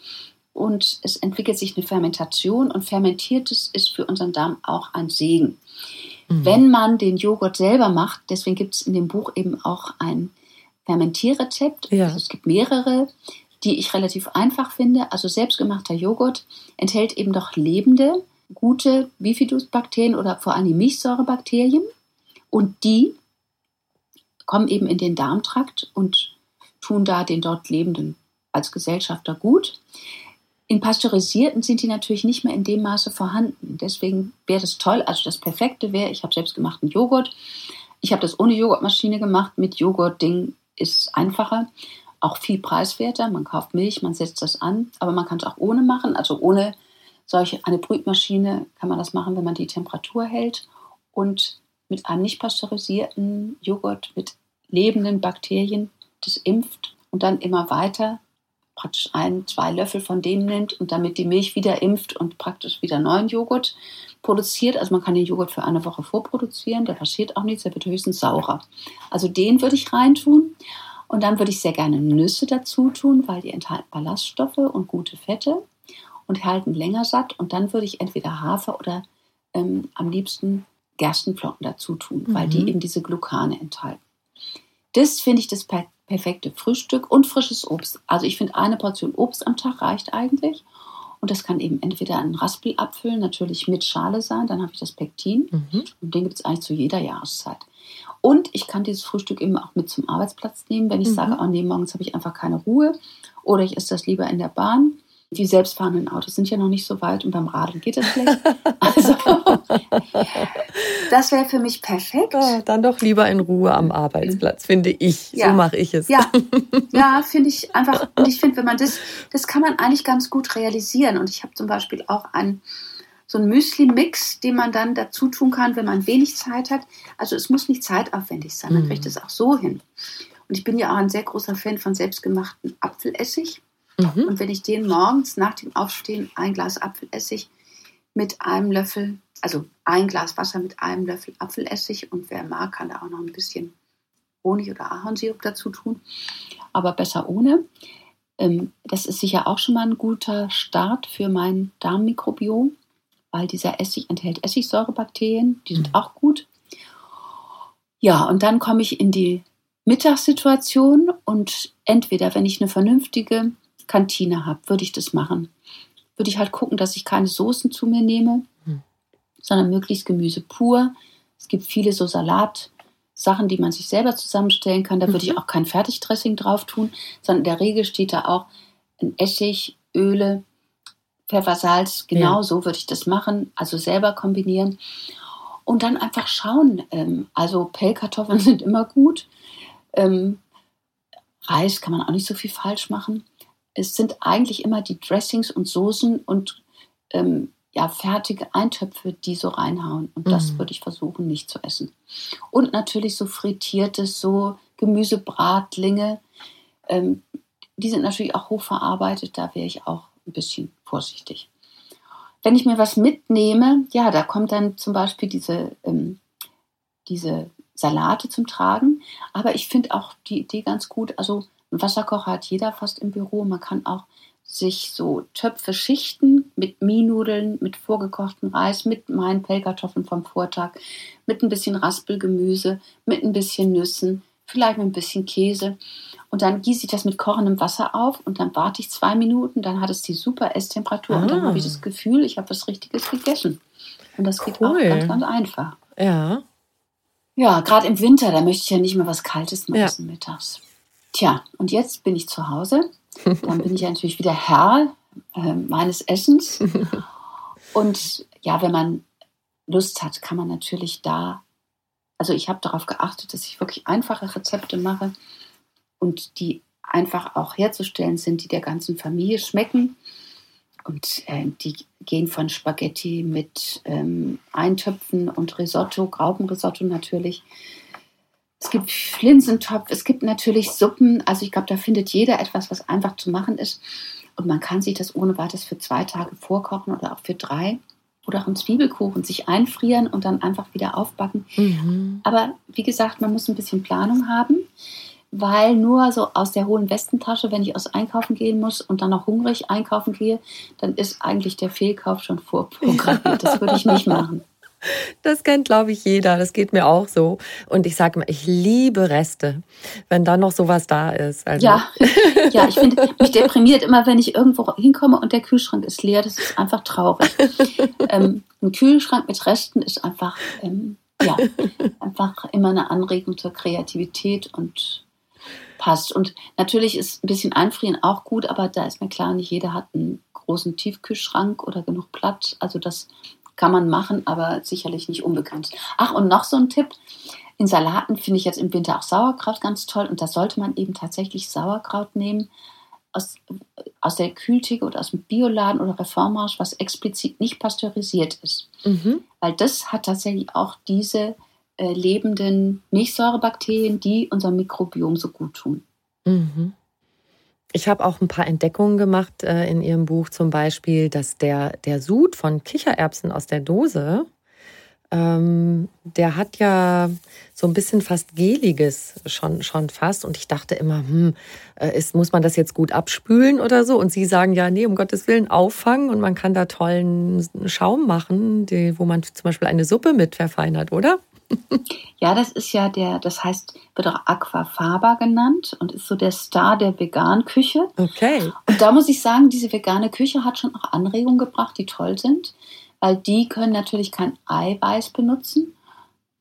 Und es entwickelt sich eine Fermentation und fermentiertes ist für unseren Darm auch ein Segen. Mhm. Wenn man den Joghurt selber macht, deswegen gibt es in dem Buch eben auch ein Fermentierrezept. Ja. Also es gibt mehrere, die ich relativ einfach finde. Also selbstgemachter Joghurt enthält eben doch lebende, gute Bifidus-Bakterien oder vor allem Milchsäurebakterien. Und die kommen eben in den Darmtrakt und tun da den dort Lebenden als Gesellschafter gut. In pasteurisierten sind die natürlich nicht mehr in dem Maße vorhanden. Deswegen wäre das toll. Also das Perfekte wäre, ich habe selbst gemachten Joghurt. Ich habe das ohne Joghurtmaschine gemacht. Mit Joghurt-Ding ist einfacher, auch viel preiswerter. Man kauft Milch, man setzt das an, aber man kann es auch ohne machen. Also ohne solche eine Brütmaschine kann man das machen, wenn man die Temperatur hält. Und mit einem nicht pasteurisierten Joghurt mit lebenden Bakterien das impft und dann immer weiter praktisch ein, zwei Löffel von dem nimmt und damit die Milch wieder impft und praktisch wieder neuen Joghurt produziert. Also man kann den Joghurt für eine Woche vorproduzieren, der passiert auch nichts, der wird höchstens saurer. Also den würde ich reintun. Und dann würde ich sehr gerne Nüsse dazu tun, weil die enthalten Ballaststoffe und gute Fette und halten länger satt. Und dann würde ich entweder Hafer oder ähm, am liebsten Gerstenflocken dazu tun, mhm. weil die mhm. eben diese Glucane enthalten. Das finde ich das per perfekte Frühstück und frisches Obst. Also ich finde, eine Portion Obst am Tag reicht eigentlich. Und das kann eben entweder ein Raspelapfel natürlich mit Schale sein, dann habe ich das Pektin. Mhm. Und den gibt es eigentlich zu jeder Jahreszeit. Und ich kann dieses Frühstück eben auch mit zum Arbeitsplatz nehmen, wenn ich mhm. sage, oh nee, morgens habe ich einfach keine Ruhe. Oder ich esse das lieber in der Bahn die selbstfahrenden Autos sind ja noch nicht so weit und beim Radeln geht das schlecht. Also, das wäre für mich perfekt. Ja, dann doch lieber in Ruhe am Arbeitsplatz, finde ich. Ja. So mache ich es. Ja, ja finde ich einfach. Und ich finde, wenn man das, das kann man eigentlich ganz gut realisieren. Und ich habe zum Beispiel auch einen so einen Müsli-Mix, den man dann dazu tun kann, wenn man wenig Zeit hat. Also es muss nicht zeitaufwendig sein, man mhm. kriegt es auch so hin. Und ich bin ja auch ein sehr großer Fan von selbstgemachten Apfelessig. Mhm. Und wenn ich den morgens nach dem Aufstehen ein Glas Apfelessig mit einem Löffel, also ein Glas Wasser mit einem Löffel Apfelessig und wer mag, kann da auch noch ein bisschen Honig oder Ahornsirup dazu tun, aber besser ohne. Ähm, das ist sicher auch schon mal ein guter Start für mein Darmmikrobiom, weil dieser Essig enthält Essigsäurebakterien, die sind mhm. auch gut. Ja, und dann komme ich in die Mittagssituation und entweder, wenn ich eine vernünftige Kantine habe, würde ich das machen. Würde ich halt gucken, dass ich keine Soßen zu mir nehme, hm. sondern möglichst Gemüse pur. Es gibt viele so Salatsachen, die man sich selber zusammenstellen kann. Da würde ich mhm. auch kein Fertigdressing drauf tun, sondern in der Regel steht da auch ein Essig, Öle, Pfeffer, Salz. Genau ja. so würde ich das machen, also selber kombinieren. Und dann einfach schauen. Ähm, also Pellkartoffeln sind immer gut. Ähm, Reis kann man auch nicht so viel falsch machen. Es sind eigentlich immer die Dressings und Soßen und ähm, ja, fertige Eintöpfe, die so reinhauen. Und das Mhm. würde ich versuchen, nicht zu essen. Und natürlich so frittiertes, so Gemüsebratlinge. Ähm, die sind natürlich auch hochverarbeitet, da wäre ich auch ein bisschen vorsichtig. Wenn ich mir was mitnehme, ja, da kommt dann zum Beispiel diese, ähm, diese Salate zum Tragen. Aber ich finde auch die Idee ganz gut. Also Wasserkocher hat jeder fast im Büro. Man kann auch sich so Töpfe schichten mit Mienudeln, mit vorgekochten Reis, mit meinen Pellkartoffeln vom Vortag, mit ein bisschen Raspelgemüse, mit ein bisschen Nüssen, vielleicht mit ein bisschen Käse. Und dann gieße ich das mit kochendem Wasser auf und dann warte ich zwei Minuten, dann hat es die super Esstemperatur und dann Ah. habe ich das Gefühl, ich habe was Richtiges gegessen. Und das geht Cool. auch ganz, ganz einfach. Ja. Ja, gerade im Winter, da möchte ich ja nicht mehr was Kaltes mehr Ja. mittags. Tja, und jetzt bin ich zu Hause. Dann bin ich natürlich wieder Herr äh, meines Essens. Und ja, wenn man Lust hat, kann man natürlich da, also ich habe darauf geachtet, dass ich wirklich einfache Rezepte mache und die einfach auch herzustellen sind, die der ganzen Familie schmecken. Und äh, die gehen von Spaghetti mit ähm, Eintöpfen und Risotto, Graupenrisotto natürlich. Es gibt Flinsentopf, es gibt natürlich Suppen. Also ich glaube, da findet jeder etwas, was einfach zu machen ist. Und man kann sich das ohne weiteres für zwei Tage vorkochen oder auch für drei. Oder auch einen Zwiebelkuchen sich einfrieren und dann einfach wieder aufbacken. Mhm. Aber wie gesagt, man muss ein bisschen Planung haben, weil nur so aus der hohen Westentasche, wenn ich aus Einkaufen gehen muss und dann noch hungrig einkaufen gehe, dann ist eigentlich der Fehlkauf schon vorprogrammiert. Das würde ich nicht machen. Das kennt, glaube ich, jeder. Das geht mir auch so. Und ich sage mal, ich liebe Reste, wenn da noch sowas da ist. Also, Ja, ja, ich finde mich deprimiert immer, wenn ich irgendwo hinkomme und der Kühlschrank ist leer. Das ist einfach traurig. ähm, ein Kühlschrank mit Resten ist einfach, ähm, ja, einfach immer eine Anregung zur Kreativität und passt. Und natürlich ist ein bisschen Einfrieren auch gut, aber da ist mir klar, nicht jeder hat einen großen Tiefkühlschrank oder genug Platz. Also das kann man machen, aber sicherlich nicht unbegrenzt. Ach, und noch so ein Tipp. In Salaten finde ich jetzt im Winter auch Sauerkraut ganz toll und da sollte man eben tatsächlich Sauerkraut nehmen aus, aus der Kühltheke oder aus dem Bioladen oder Reformhaus, was explizit nicht pasteurisiert ist. Mhm. Weil das hat tatsächlich auch diese äh, lebenden Milchsäurebakterien, die unserem Mikrobiom so gut tun. Mhm. Ich habe auch ein paar Entdeckungen gemacht äh, in Ihrem Buch, zum Beispiel, dass der, der Sud von Kichererbsen aus der Dose, ähm, der hat ja so ein bisschen fast Geliges schon, schon fast. Und ich dachte immer, hm, äh, ist, muss man das jetzt gut abspülen oder so? Und Sie sagen ja, nee, um Gottes Willen auffangen und man kann da tollen Schaum machen, die, wo man zum Beispiel eine Suppe mit verfeinert, oder? Ja, das ist ja der, das heißt, wird auch Aquafaba genannt und ist so der Star der Vegan-Küche. Okay. Und da muss ich sagen, diese vegane Küche hat schon auch Anregungen gebracht, die toll sind, weil die können natürlich kein Eiweiß benutzen.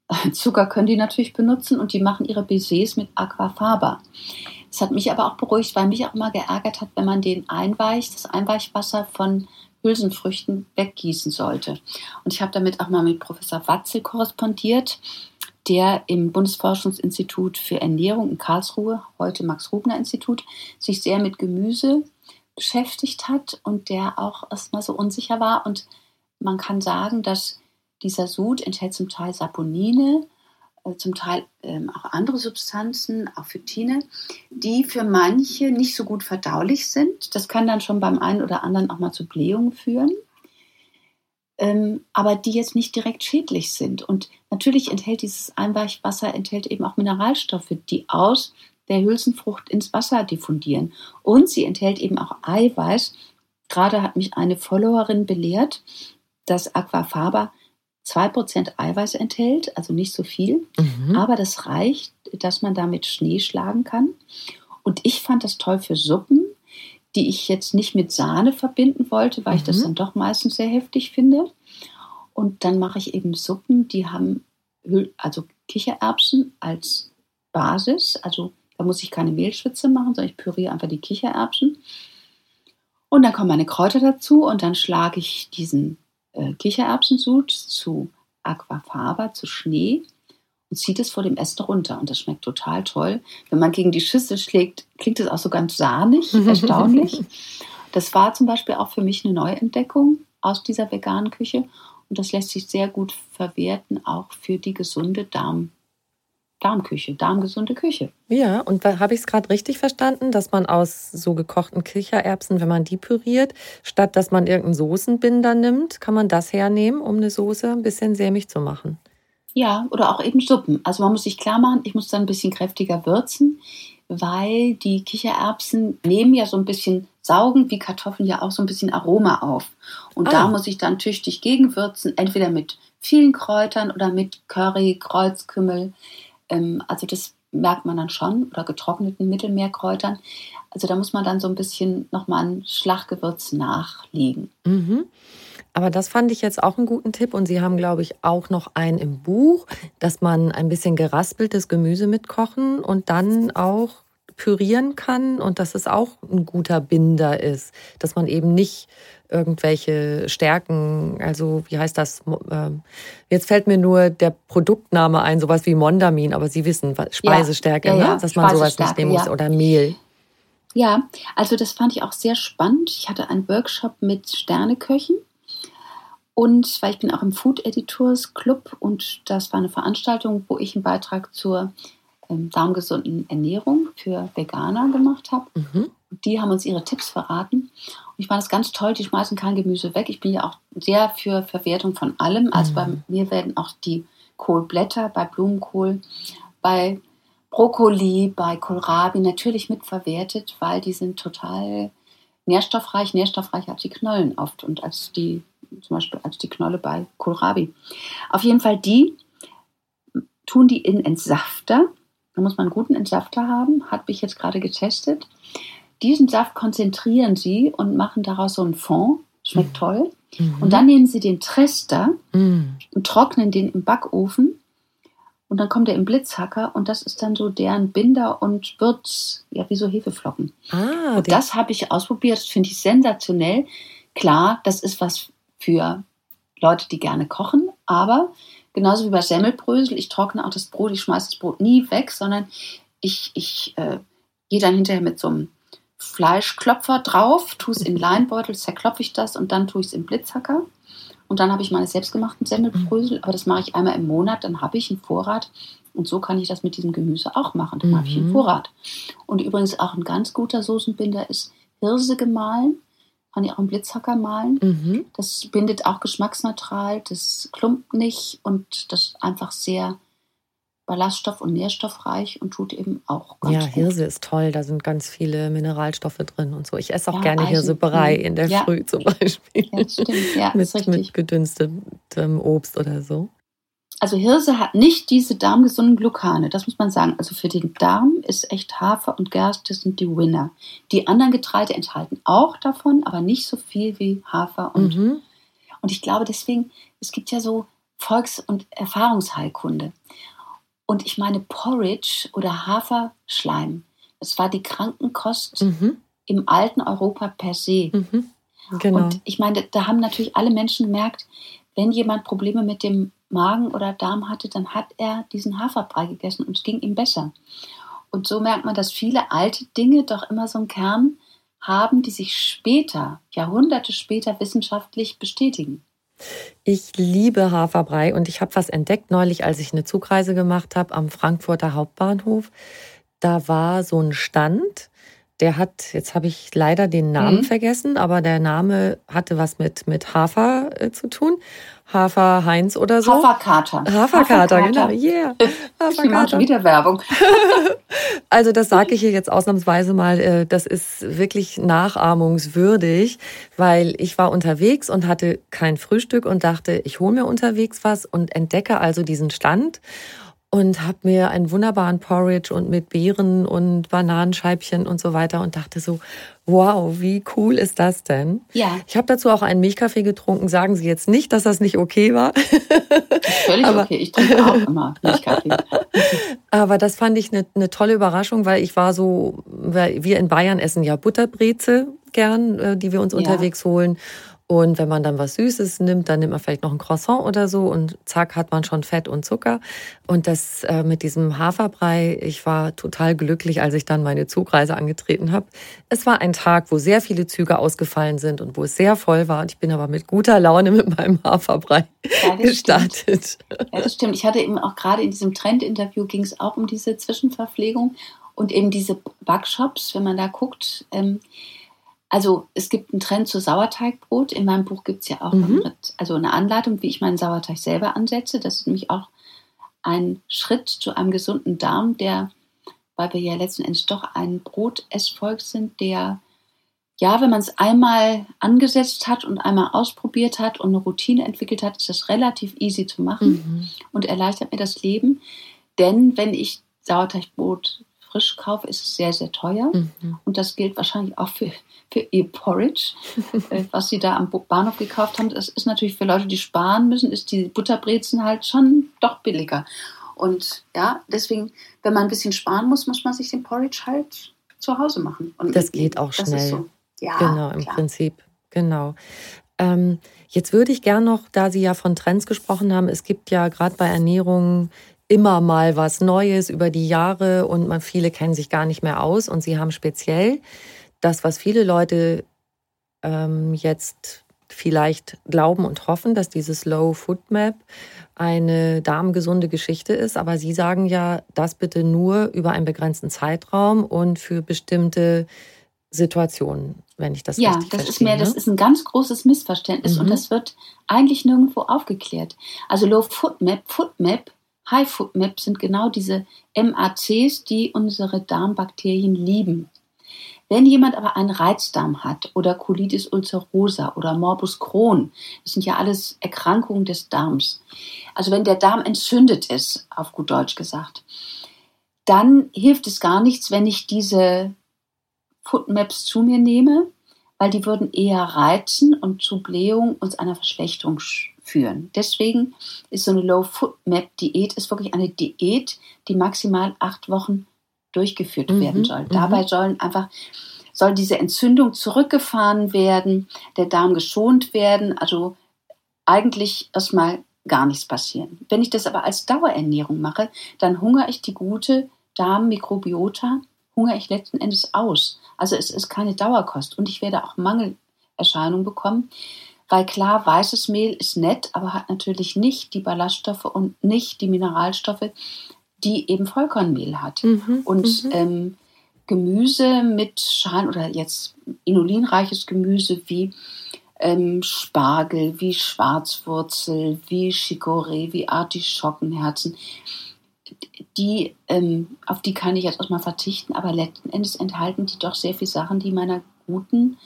Zucker können die natürlich benutzen und die machen ihre Baisers mit Aquafaba. Das hat mich aber auch beruhigt, weil mich auch immer geärgert hat, wenn man den Einweich, das Einweichwasser von Hülsenfrüchten weggießen sollte. Und ich habe damit auch mal mit Professor Watzel korrespondiert, der im Bundesforschungsinstitut für Ernährung in Karlsruhe, heute Max-Rubner-Institut, sich sehr mit Gemüse beschäftigt hat und der auch erstmal so unsicher war. Und man kann sagen, dass dieser Sud enthält zum Teil Saponine, zum Teil ähm, auch andere Substanzen, auch Phytine, die für manche nicht so gut verdaulich sind. Das kann dann schon beim einen oder anderen auch mal zu Blähungen führen. Ähm, aber die jetzt nicht direkt schädlich sind. Und natürlich enthält dieses Einweichwasser enthält eben auch Mineralstoffe, die aus der Hülsenfrucht ins Wasser diffundieren. Und sie enthält eben auch Eiweiß. Gerade hat mich eine Followerin belehrt, dass Aquafaba 2% Eiweiß enthält, also nicht so viel. Mhm. Aber das reicht, dass man damit Schnee schlagen kann. Und ich fand das toll für Suppen, die ich jetzt nicht mit Sahne verbinden wollte, weil ich das Mhm. dann doch meistens sehr heftig finde. Und dann mache ich eben Suppen, die haben also Kichererbsen als Basis. Also da muss ich keine Mehlschwitze machen, sondern ich püriere einfach die Kichererbsen. Und dann kommen meine Kräuter dazu und dann schlage ich diesen äh, Kichererbsensud zu Aquafaba zu Schnee und zieht es vor dem Essen runter. Und das schmeckt total toll. Wenn man gegen die Schüssel schlägt, klingt es auch so ganz sahnig, erstaunlich. Das war zum Beispiel auch für mich eine Neuentdeckung aus dieser veganen Küche. Und das lässt sich sehr gut verwerten, auch für die gesunde Darm, Darmküche, darmgesunde Küche. Ja, und habe ich es gerade richtig verstanden, dass man aus so gekochten Kichererbsen, wenn man die püriert, statt dass man irgendeinen Soßenbinder nimmt, kann man das hernehmen, um eine Soße ein bisschen sämig zu machen? Ja, oder auch eben Suppen. Also man muss sich klar machen, ich muss dann ein bisschen kräftiger würzen, weil die Kichererbsen nehmen ja so ein bisschen, saugen wie Kartoffeln ja auch so ein bisschen Aroma auf. Und ah. da muss ich dann tüchtig gegenwürzen, entweder mit vielen Kräutern oder mit Curry, Kreuzkümmel. Ähm, also das merkt man dann schon, oder getrockneten Mittelmeerkräutern. Also da muss man dann so ein bisschen nochmal ein Schlaggewürz nachlegen. Mhm. Aber das fand ich jetzt auch einen guten Tipp. Und Sie haben, glaube ich, auch noch einen im Buch, dass man ein bisschen geraspeltes Gemüse mitkochen und dann auch pürieren kann und dass es auch ein guter Binder ist. Dass man eben nicht irgendwelche Stärken, also wie heißt das? Ähm, jetzt fällt mir nur der Produktname ein, sowas wie Mondamin, aber Sie wissen, Speisestärke, ja, ja, ja. Ne? dass man sowas nicht nehmen muss oder Mehl. Ja, also das fand ich auch sehr spannend. Ich hatte einen Workshop mit Sterneköchen und weil ich bin auch im Food Editors Club und das war eine Veranstaltung, wo ich einen Beitrag zur ähm, darmgesunden Ernährung für Veganer gemacht habe. Mhm. Die haben uns ihre Tipps verraten. Und ich fand es ganz toll, die schmeißen kein Gemüse weg. Ich bin ja auch sehr für Verwertung von allem. Also mhm. bei mir werden auch die Kohlblätter bei Blumenkohl, bei Brokkoli, bei Kohlrabi natürlich mitverwertet, weil die sind total nährstoffreich, nährstoffreich als die Knollen oft und als die zum Beispiel als die Knolle bei Kohlrabi. Auf jeden Fall die tun die in Entsafter. Da muss man einen guten Entsafter haben, habe ich jetzt gerade getestet. Diesen Saft konzentrieren sie und machen daraus so einen Fond. Schmeckt mhm. toll. Mhm. Und dann nehmen sie den Trester mhm. und trocknen den im Backofen. Und dann kommt er im Blitzhacker und das ist dann so deren Binder und Würz, ja, wie so Hefeflocken. Ah, und das habe ich ausprobiert, das finde ich sensationell. Klar, das ist was für Leute, die gerne kochen. Aber genauso wie bei Semmelbrösel, ich trockne auch das Brot, ich schmeiße das Brot nie weg, sondern ich, ich äh, gehe dann hinterher mit so einem Fleischklopfer drauf, tue es in Leinbeutel, zerklopfe ich das und dann tue ich es im Blitzhacker. Und dann habe ich meine selbstgemachten Semmelbrösel, aber das mache ich einmal im Monat, dann habe ich einen Vorrat. Und so kann ich das mit diesem Gemüse auch machen. Dann mhm. habe ich einen mhm. Vorrat. Und übrigens auch ein ganz guter Soßenbinder ist Hirse gemahlen kann ich auch einen Blitzhacker malen. Mhm. Das bindet auch geschmacksneutral, das klumpt nicht und das ist einfach sehr ballaststoff- und nährstoffreich und tut eben auch ganz Ja, gut. Hirse ist toll, da sind ganz viele Mineralstoffe drin und so. Ich esse auch ja, gerne Eisen. Hirsebrei mhm. in der ja. Früh zum Beispiel. Ja, stimmt. Ja, mit, mit gedünstetem Obst oder so. Also Hirse hat nicht diese darmgesunden Glucane, das muss man sagen. Also für den Darm ist echt Hafer und Gerste sind die Winner. Die anderen Getreide enthalten auch davon, aber nicht so viel wie Hafer und mhm. und ich glaube deswegen, es gibt ja so Volks- und Erfahrungsheilkunde. Und ich meine Porridge oder Haferschleim, das war die Krankenkost mhm. im alten Europa per se. Mhm. Genau. Und ich meine, da haben natürlich alle Menschen gemerkt, wenn jemand Probleme mit dem Magen oder Darm hatte, dann hat er diesen Haferbrei gegessen und es ging ihm besser. Und so merkt man, dass viele alte Dinge doch immer so einen Kern haben, die sich später, Jahrhunderte später wissenschaftlich bestätigen. Ich liebe Haferbrei und ich habe was entdeckt neulich, als ich eine Zugreise gemacht habe am Frankfurter Hauptbahnhof. Da war so ein Stand, der hat, jetzt habe ich leider den Namen mhm. vergessen, aber der Name hatte was mit, mit Hafer äh, zu tun. Hafer Heinz oder so. Haferkater. Haferkater, Haferkater. genau. Yeah. Haferkater. Ich mache wieder Werbung. also das sage ich hier jetzt ausnahmsweise mal. Äh, das ist wirklich nachahmungswürdig, weil ich war unterwegs und hatte kein Frühstück und dachte, ich hole mir unterwegs was und entdecke also diesen Stand und habe mir einen wunderbaren Porridge und mit Beeren und Bananenscheibchen und so weiter und dachte so, wow, wie cool ist das denn? Ja. Ich habe dazu auch einen Milchkaffee getrunken. Sagen Sie jetzt nicht, dass das nicht okay war. Völlig aber, okay. Ich trinke auch immer Milchkaffee. aber das fand ich eine, eine tolle Überraschung, weil ich war so, wir in Bayern essen ja Butterbreze gern, äh, die wir uns ja. unterwegs holen. Und wenn man dann was Süßes nimmt, dann nimmt man vielleicht noch ein Croissant oder so und zack hat man schon Fett und Zucker. Und das äh, mit diesem Haferbrei, ich war total glücklich, als ich dann meine Zugreise angetreten habe. Es war ein Tag, wo sehr viele Züge ausgefallen sind und wo es sehr voll war. Und ich bin aber mit guter Laune mit meinem Haferbrei ja, gestartet. Stimmt. Ja, das stimmt. Ich hatte eben auch gerade in diesem Trendinterview ging es auch um diese Zwischenverpflegung und eben diese Backshops, wenn man da guckt. Ähm, also es gibt einen Trend zu Sauerteigbrot. In meinem Buch gibt es ja auch mhm. eine, also eine Anleitung, wie ich meinen Sauerteig selber ansetze. Das ist nämlich auch ein Schritt zu einem gesunden Darm, der, weil wir ja letzten Endes doch ein Brotessvolk sind, der, ja, wenn man es einmal angesetzt hat und einmal ausprobiert hat und eine Routine entwickelt hat, ist das relativ easy zu machen mhm. und erleichtert mir das Leben. Denn wenn ich Sauerteigbrot frisch kaufe, ist es sehr, sehr teuer. Mhm. Und das gilt wahrscheinlich auch für, für ihr Porridge, äh, was sie da am Bahnhof gekauft haben. Das ist natürlich für Leute, die sparen müssen, ist die Butterbrezen halt schon doch billiger. Und ja, deswegen, wenn man ein bisschen sparen muss, muss man sich den Porridge halt zu Hause machen. Und das geht auch schnell. So. Ja, genau, im klar. Prinzip. Genau. Ähm, jetzt würde ich gerne noch, da Sie ja von Trends gesprochen haben, es gibt ja gerade bei Ernährung immer mal was Neues über die Jahre und man, viele kennen sich gar nicht mehr aus und sie haben speziell das, was viele Leute ähm, jetzt vielleicht glauben und hoffen, dass dieses Low Food Map eine darmgesunde Geschichte ist. Aber Sie sagen ja, das bitte nur über einen begrenzten Zeitraum und für bestimmte Situationen, wenn ich das ja, richtig das verstehe. ist mir, das ne? ist ein ganz großes Missverständnis mhm. und das wird eigentlich nirgendwo aufgeklärt. Also Low Food Map, Food Map High Food Map sind genau diese MACs, die unsere Darmbakterien lieben. Wenn jemand aber einen Reizdarm hat oder Colitis ulcerosa oder Morbus Crohn, das sind ja alles Erkrankungen des Darms. Also wenn der Darm entzündet ist, auf gut Deutsch gesagt, dann hilft es gar nichts, wenn ich diese Footmaps zu mir nehme, weil die würden eher reizen und zu Blähung und einer Verschlechterung führen. Deswegen ist so eine Low-Food-Map-Diät ist wirklich eine Diät, die maximal acht Wochen durchgeführt mhm, werden soll. Mhm. Dabei sollen einfach soll diese Entzündung zurückgefahren werden, der Darm geschont werden, also eigentlich erstmal gar nichts passieren. Wenn ich das aber als Dauerernährung mache, dann hungere ich die gute Darmmikrobiota, hungere ich letzten Endes aus. Also es ist keine Dauerkost und ich werde auch Mangelerscheinungen bekommen, weil klar, weißes Mehl ist nett, aber hat natürlich nicht die Ballaststoffe und nicht die Mineralstoffe, die eben Vollkornmehl hat. Mhm, und mhm. Ähm, Gemüse mit Schalen oder jetzt inulinreiches Gemüse wie ähm, Spargel, wie Schwarzwurzel, wie Chicorée, wie Artischockenherzen, die, ähm, auf die kann ich jetzt erstmal verzichten, aber letzten Endes enthalten die doch sehr viele Sachen, die meiner guten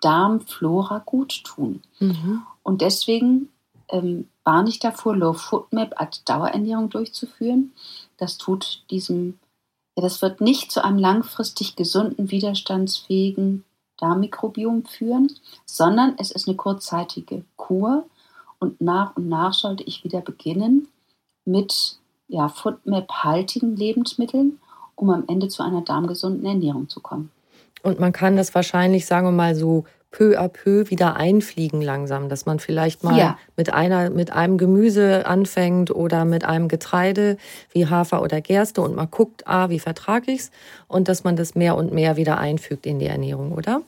Darmflora gut tun. Mhm. Und deswegen ähm, warne ich davor, Low Food Map als Dauerernährung durchzuführen. Das tut diesem, ja, das wird nicht zu einem langfristig gesunden, widerstandsfähigen Darmmikrobiom führen, sondern es ist eine kurzzeitige Kur und nach und nach sollte ich wieder beginnen mit ja, FoodMap-haltigen Lebensmitteln, um am Ende zu einer darmgesunden Ernährung zu kommen. Und man kann das wahrscheinlich, sagen wir mal so, peu à peu wieder einfliegen langsam, dass man vielleicht mal ja. mit einer mit einem Gemüse anfängt oder mit einem Getreide wie Hafer oder Gerste und mal guckt, ah, wie vertrage ich's und dass man das mehr und mehr wieder einfügt in die Ernährung, oder?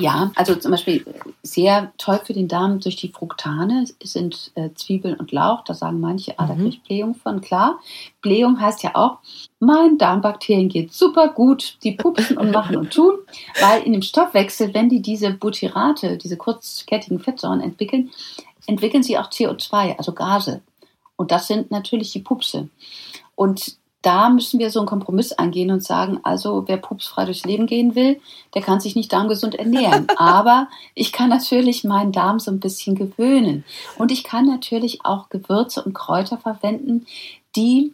Ja, also zum Beispiel sehr toll für den Darm durch die Fructane sind äh, Zwiebeln und Lauch. Da sagen manche, ah, da kriege ich Blähung von. Klar, Blähung heißt ja auch, mein Darmbakterien geht super gut, die pupsen und machen und tun, weil in dem Stoffwechsel, wenn die diese Butyrate, diese kurzkettigen Fettsäuren entwickeln, entwickeln sie auch CO2, also Gase. Und das sind natürlich die Pupse. Und da müssen wir so einen Kompromiss eingehen und sagen, also wer pupsfrei durchs Leben gehen will, der kann sich nicht darmgesund ernähren. Aber ich kann natürlich meinen Darm so ein bisschen gewöhnen. Und ich kann natürlich auch Gewürze und Kräuter verwenden, die,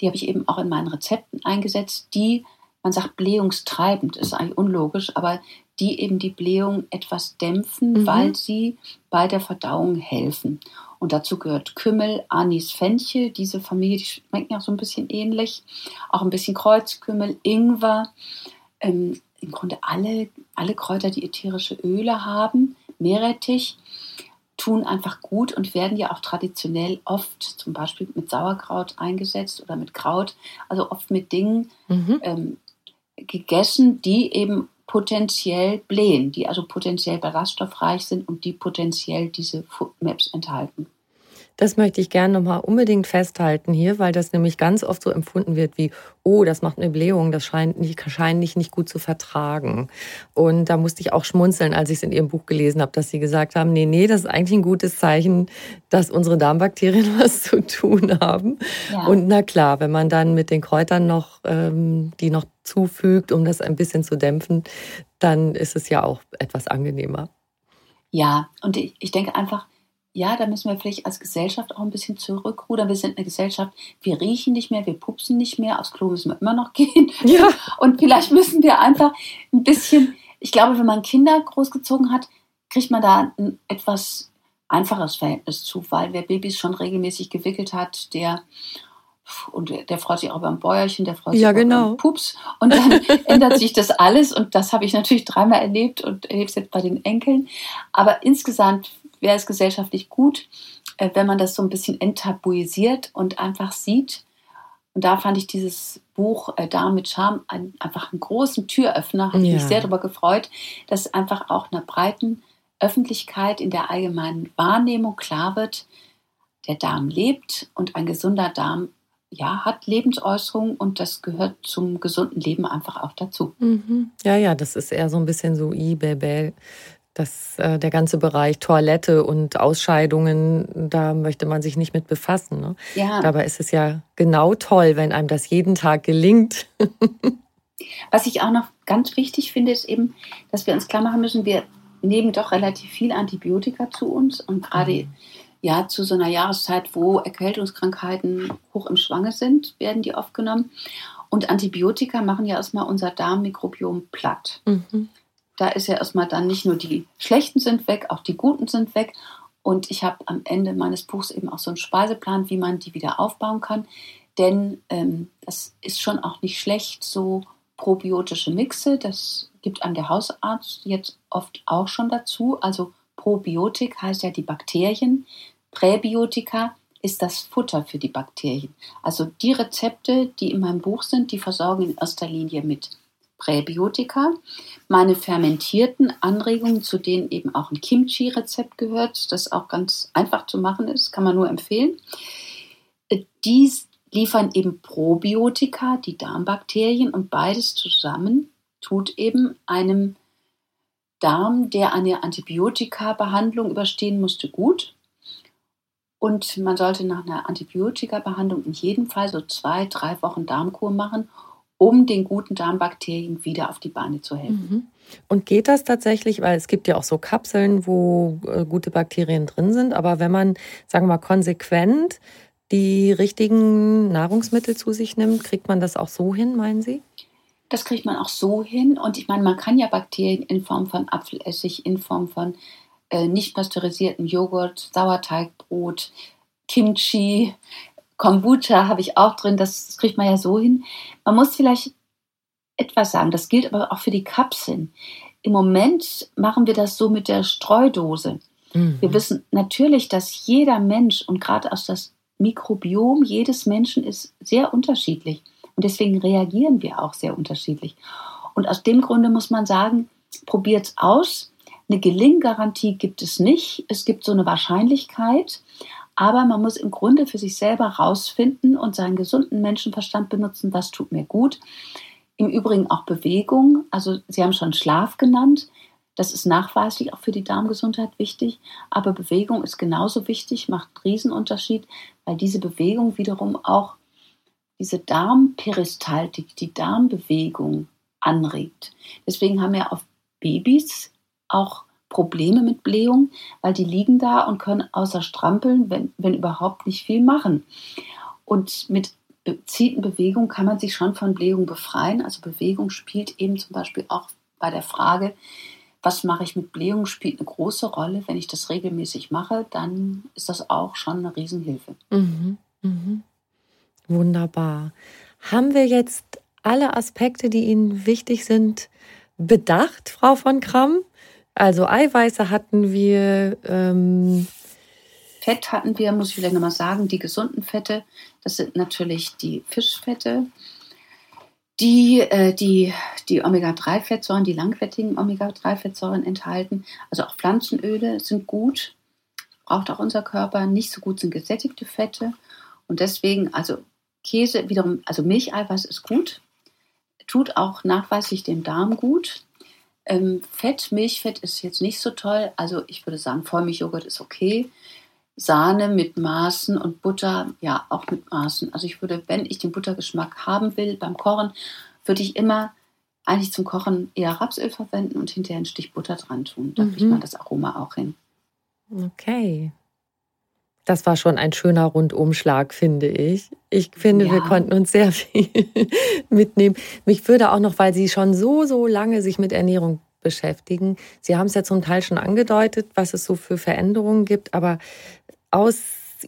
die habe ich eben auch in meinen Rezepten eingesetzt, die, man sagt blähungstreibend, ist eigentlich unlogisch, aber die eben die Blähung etwas dämpfen, mhm. weil sie bei der Verdauung helfen. Und dazu gehört Kümmel, Anis, Fenchel. Diese Familie, die schmecken ja so ein bisschen ähnlich. Auch ein bisschen Kreuzkümmel, Ingwer. Ähm, Im Grunde alle, alle Kräuter, die ätherische Öle haben, Meerrettich tun einfach gut und werden ja auch traditionell oft zum Beispiel mit Sauerkraut eingesetzt oder mit Kraut, also oft mit Dingen mhm. ähm, gegessen, die eben potenziell blähen, die also potenziell ballaststoffreich sind und die potenziell diese Foodmaps enthalten. Das möchte ich gerne nochmal unbedingt festhalten hier, weil das nämlich ganz oft so empfunden wird wie, oh, das macht eine Blähung, das scheint nicht, wahrscheinlich nicht gut zu vertragen. Und da musste ich auch schmunzeln, als ich es in Ihrem Buch gelesen habe, dass Sie gesagt haben, nee, nee, das ist eigentlich ein gutes Zeichen, dass unsere Darmbakterien was zu tun haben. Ja. Und na klar, wenn man dann mit den Kräutern noch, ähm, die noch zufügt, um das ein bisschen zu dämpfen, dann ist es ja auch etwas angenehmer. Ja, und ich, ich denke einfach, ja, da müssen wir vielleicht als Gesellschaft auch ein bisschen zurückrudern. Wir sind eine Gesellschaft, wir riechen nicht mehr, wir pupsen nicht mehr, aufs Klo müssen wir immer noch gehen. Ja. Und vielleicht müssen wir einfach ein bisschen, ich glaube, wenn man Kinder großgezogen hat, kriegt man da ein etwas einfaches Verhältnis zu, weil wer Babys schon regelmäßig gewickelt hat, der und der freut sich auch beim Bäuerchen, der freut sich ja, genau. beim Pups. Und dann ändert sich das alles. Und das habe ich natürlich dreimal erlebt und erlebe es jetzt bei den Enkeln. Aber insgesamt wäre es gesellschaftlich gut, äh, wenn man das so ein bisschen enttabuisiert und einfach sieht. Und da fand ich dieses Buch äh, Da mit Charme ein, einfach einen großen Türöffner, habe ja. mich sehr darüber gefreut, dass einfach auch einer breiten Öffentlichkeit in der allgemeinen Wahrnehmung klar wird, der Darm lebt und ein gesunder Darm ja, hat Lebensäußerungen und das gehört zum gesunden Leben einfach auch dazu. Mhm. Ja, ja, das ist eher so ein bisschen so i-Bebel das, äh, der ganze Bereich Toilette und Ausscheidungen, da möchte man sich nicht mit befassen. Ne? Ja. Dabei ist es ja genau toll, wenn einem das jeden Tag gelingt. Was ich auch noch ganz wichtig finde, ist eben, dass wir uns klar machen müssen, wir nehmen doch relativ viel Antibiotika zu uns und gerade mhm. ja zu so einer Jahreszeit, wo Erkältungskrankheiten hoch im Schwange sind, werden die oft genommen. Und Antibiotika machen ja erstmal unser Darmmikrobiom platt. Mhm da ist ja erstmal dann nicht nur die schlechten sind weg, auch die guten sind weg. Und ich habe am Ende meines Buchs eben auch so einen Speiseplan, wie man die wieder aufbauen kann. Denn ähm, das ist schon auch nicht schlecht, so probiotische Mixe. Das gibt einem der Hausarzt jetzt oft auch schon dazu. Also Probiotik heißt ja die Bakterien. Präbiotika ist das Futter für die Bakterien. Also die Rezepte, die in meinem Buch sind, die versorgen in erster Linie mit Präbiotika. Meine fermentierten Anregungen, zu denen eben auch ein Kimchi-Rezept gehört, das auch ganz einfach zu machen ist, kann man nur empfehlen. Dies liefern eben Probiotika, die Darmbakterien und beides zusammen tut eben einem Darm, der eine Antibiotika-Behandlung überstehen musste, gut. Und man sollte nach einer Antibiotika-Behandlung in jedem Fall so zwei, drei Wochen Darmkur machen, um den guten Darmbakterien wieder auf die Beine zu helfen. Mhm. Und geht das tatsächlich, weil es gibt ja auch so Kapseln, wo äh, gute Bakterien drin sind, aber wenn man, sagen wir mal, konsequent die richtigen Nahrungsmittel zu sich nimmt, kriegt man das auch so hin, meinen Sie? Das kriegt man auch so hin. Und ich meine, man kann ja Bakterien in Form von Apfelessig, in Form von äh, nicht pasteurisiertem Joghurt, Sauerteigbrot, Kimchi, Kombucha habe ich auch drin, das, das kriegt man ja so hin. Man muss vielleicht etwas sagen, das gilt aber auch für die Kapseln. Im Moment machen wir das so mit der Streudose. Mhm. Wir wissen natürlich, dass jeder Mensch und gerade aus das Mikrobiom jedes Menschen ist sehr unterschiedlich. Und deswegen reagieren wir auch sehr unterschiedlich. Und aus dem Grunde muss man sagen, probiert es aus. Eine Gelinggarantie gibt es nicht. Es gibt so eine Wahrscheinlichkeit. Aber man muss im Grunde für sich selber rausfinden und seinen gesunden Menschenverstand benutzen, was tut mir gut. Im Übrigen auch Bewegung. Also Sie haben schon Schlaf genannt. Das ist nachweislich auch für die Darmgesundheit wichtig. Aber Bewegung ist genauso wichtig, macht einen Riesenunterschied, weil diese Bewegung wiederum auch diese Darmperistaltik, die Darmbewegung anregt. Deswegen haben ja auch Babys auch Probleme mit Blähung, weil die liegen da und können außer strampeln, wenn, wenn überhaupt nicht viel machen. Und mit gezielten Bewegung kann man sich schon von Blähung befreien. Also Bewegung spielt eben zum Beispiel auch bei der Frage, was mache ich mit Blähung, spielt eine große Rolle. Wenn ich das regelmäßig mache, dann ist das auch schon eine Riesenhilfe. Mhm, mhm. Wunderbar. Haben wir jetzt alle Aspekte, die Ihnen wichtig sind, bedacht, Frau von Kramm? Also Eiweiße hatten wir. Ähm Fett hatten wir, muss ich vielleicht nochmal sagen, die gesunden Fette. Das sind natürlich die Fischfette, die äh, die, die Omega-3-Fettsäuren, die langfettigen Omega-3-Fettsäuren enthalten. Also auch Pflanzenöle sind gut, braucht auch unser Körper. Nicht so gut sind gesättigte Fette. Und deswegen, also Käse wiederum, also Milcheiweiß ist gut, tut auch nachweislich dem Darm gut. Ähm, Fett, Milchfett ist jetzt nicht so toll. Also ich würde sagen, Vollmilchjoghurt ist okay. Sahne mit Maßen und Butter, ja, auch mit Maßen. Also ich würde, wenn ich den Buttergeschmack haben will beim Kochen, würde ich immer eigentlich zum Kochen eher Rapsöl verwenden und hinterher einen Stich Butter dran tun. Da mhm. kriegt man das Aroma auch hin. Okay. Das war schon ein schöner Rundumschlag, finde ich. Ich finde, ja. wir konnten uns sehr viel mitnehmen. Mich würde auch noch, weil Sie schon so, so lange sich mit Ernährung beschäftigen. Sie haben es ja zum Teil schon angedeutet, was es so für Veränderungen gibt, aber aus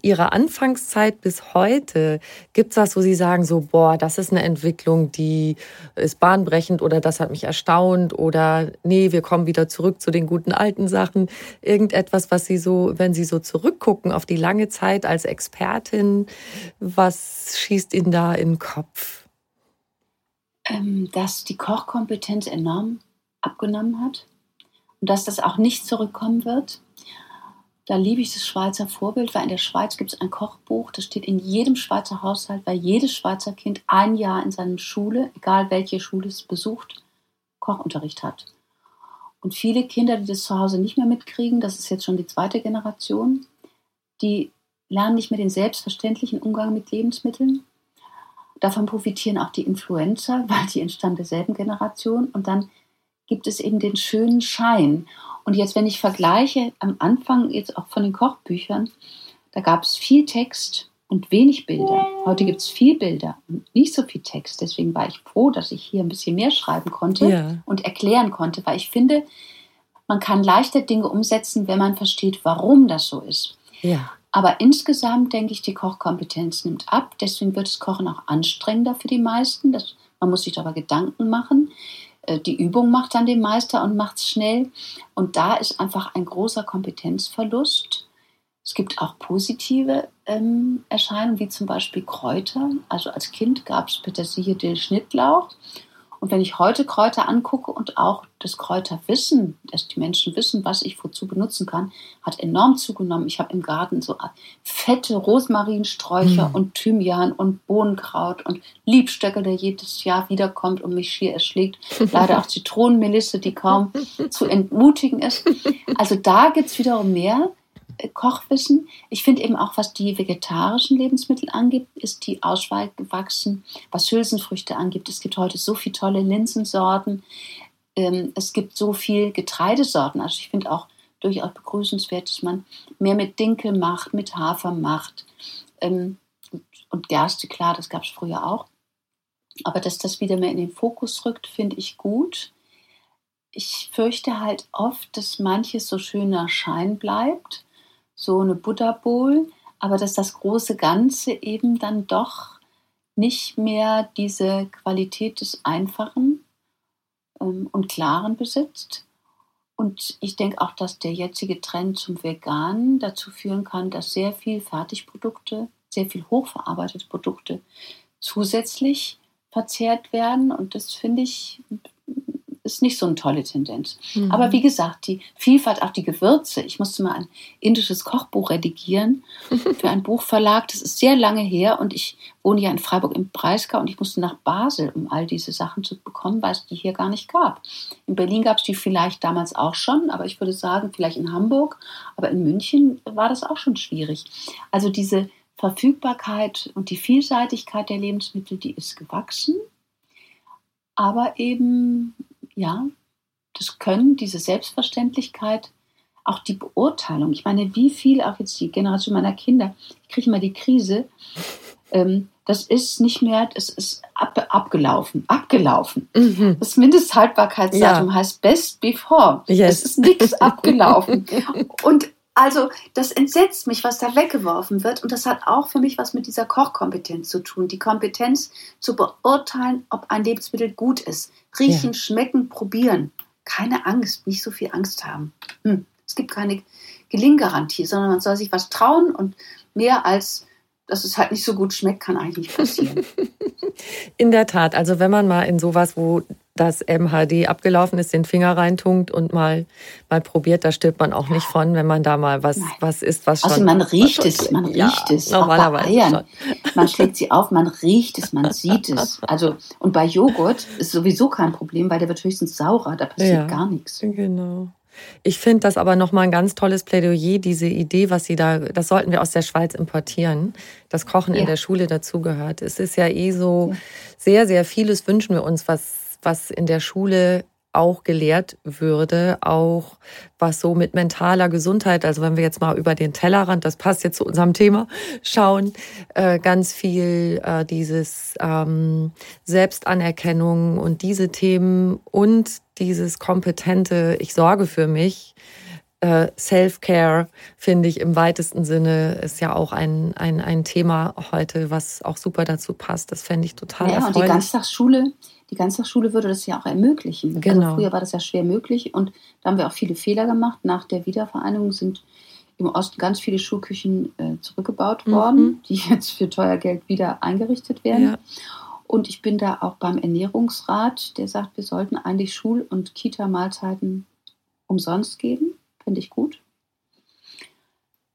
Ihrer Anfangszeit bis heute, gibt es was, wo Sie sagen, so, boah, das ist eine Entwicklung, die ist bahnbrechend oder das hat mich erstaunt oder nee, wir kommen wieder zurück zu den guten alten Sachen. Irgendetwas, was Sie so, wenn Sie so zurückgucken auf die lange Zeit als Expertin, was schießt Ihnen da in den Kopf? Ähm, dass die Kochkompetenz enorm abgenommen hat und dass das auch nicht zurückkommen wird da liebe ich das Schweizer Vorbild, weil in der Schweiz gibt es ein Kochbuch, das steht in jedem Schweizer Haushalt, weil jedes Schweizer Kind ein Jahr in seiner Schule, egal welche Schule es besucht, Kochunterricht hat. Und viele Kinder, die das zu Hause nicht mehr mitkriegen, das ist jetzt schon die zweite Generation, die lernen nicht mehr den selbstverständlichen Umgang mit Lebensmitteln. Davon profitieren auch die Influencer, weil die entstammen derselben Generation. Und dann gibt es eben den schönen Schein. Und jetzt, wenn ich vergleiche, am Anfang jetzt auch von den Kochbüchern, da gab es viel Text und wenig Bilder. Heute gibt es viel Bilder und nicht so viel Text. Deswegen war ich froh, dass ich hier ein bisschen mehr schreiben konnte ja. und erklären konnte, weil ich finde, man kann leichter Dinge umsetzen, wenn man versteht, warum das so ist. Ja. Aber insgesamt denke ich, die Kochkompetenz nimmt ab. Deswegen wird das Kochen auch anstrengender für die meisten. Das, man muss sich darüber Gedanken machen. Äh, die Übung macht dann den Meister und macht es schnell. Und da ist einfach ein großer Kompetenzverlust. Es gibt auch positive ähm, Erscheinungen, wie zum Beispiel Kräuter. Also als Kind gab es Petersilie, Dill, Schnittlauch. Und wenn ich heute Kräuter angucke und auch das Kräuterwissen, dass die Menschen wissen, was ich wozu benutzen kann, hat enorm zugenommen. Ich habe im Garten so fette Rosmarinsträucher mhm. und Thymian und Bohnenkraut und Liebstöcke, der jedes Jahr wiederkommt und mich schier erschlägt. Leider auch Zitronenmelisse, die kaum zu entmutigen ist. Also da gibt es wiederum mehr. Kochwissen. Ich finde eben auch, was die vegetarischen Lebensmittel angeht, ist die Auswahl gewachsen. Was Hülsenfrüchte angeht, es gibt heute so viele tolle Linsensorten. Ähm, es gibt so viele Getreidesorten. Also ich finde auch durchaus begrüßenswert, dass man mehr mit Dinkel macht, mit Hafer macht. Ähm, und Gerste, klar, das gab es früher auch. Aber dass das wieder mehr in den Fokus rückt, finde ich gut. Ich fürchte halt oft, dass manches so schöner Schein bleibt so eine Buddha Bowl, aber dass das große Ganze eben dann doch nicht mehr diese Qualität des Einfachen ähm, und Klaren besitzt. Und ich denke auch, dass der jetzige Trend zum Veganen dazu führen kann, dass sehr viel Fertigprodukte, sehr viel hochverarbeitete Produkte zusätzlich verzehrt werden. Und das finde ich ist nicht so eine tolle Tendenz. Mhm. Aber wie gesagt, die Vielfalt, auch die Gewürze. Ich musste mal ein indisches Kochbuch redigieren für einen Buchverlag. Das ist sehr lange her und ich wohne ja in Freiburg im Breisgau und ich musste nach Basel, um all diese Sachen zu bekommen, weil es die hier gar nicht gab. In Berlin gab es die vielleicht damals auch schon, aber ich würde sagen, vielleicht in Hamburg, aber in München war das auch schon schwierig. Also diese Verfügbarkeit und die Vielseitigkeit der Lebensmittel, die ist gewachsen aber eben ja, das Können, diese Selbstverständlichkeit, auch die Beurteilung. Ich meine, wie viel, auch jetzt die Generation meiner Kinder, ich kriege immer die Krise, ähm, das ist nicht mehr, das ist ab, abgelaufen, abgelaufen. Mhm. Das Mindesthaltbarkeitsdatum ja. heißt best before. Yes. Es ist nichts abgelaufen. Und also das entsetzt mich, was da weggeworfen wird. Und das hat auch für mich was mit dieser Kochkompetenz zu tun. Die Kompetenz zu beurteilen, ob ein Lebensmittel gut ist. Riechen, ja. schmecken, probieren. keine Angst, nicht so viel Angst haben. Hm. Es gibt keine Gelinggarantie, sondern man soll sich was trauen und mehr als dass es halt nicht so gut schmeckt, kann eigentlich nicht passieren. In der Tat, also wenn man mal in sowas, wo das MHD abgelaufen ist, den Finger reintunkt und mal, mal probiert, da stirbt man auch nicht von, wenn man da mal was, was isst, was also schon... Also man riecht es, man riecht ja, es. Normalerweise. Man schlägt sie auf, man riecht es, man sieht es. Also, und bei Joghurt ist sowieso kein Problem, weil der wird höchstens saurer, da passiert ja, gar nichts. Genau. Ich finde das aber nochmal ein ganz tolles Plädoyer, diese Idee, was Sie da, das sollten wir aus der Schweiz importieren, dass Kochen ja. in der Schule dazugehört. Es ist ja eh so, sehr, sehr vieles wünschen wir uns, was, was in der Schule auch gelehrt würde, auch was so mit mentaler Gesundheit, also wenn wir jetzt mal über den Tellerrand, das passt jetzt zu unserem Thema, schauen, äh, ganz viel äh, dieses ähm, Selbstanerkennung und diese Themen und dieses kompetente, ich sorge für mich, äh, Self-Care, finde ich im weitesten Sinne, ist ja auch ein, ein, ein Thema heute, was auch super dazu passt. Das fände ich total ja, erfreulich. Und die Ganztagsschule, die Ganztagsschule würde das ja auch ermöglichen. Also genau. Also früher war das ja schwer möglich und da haben wir auch viele Fehler gemacht. Nach der Wiedervereinigung sind im Osten ganz viele Schulküchen äh, zurückgebaut mhm. worden, die jetzt für teuer Geld wieder eingerichtet werden. Ja. Und ich bin da auch beim Ernährungsrat, der sagt, wir sollten eigentlich Schul- und Kita-Mahlzeiten umsonst geben. Finde ich gut.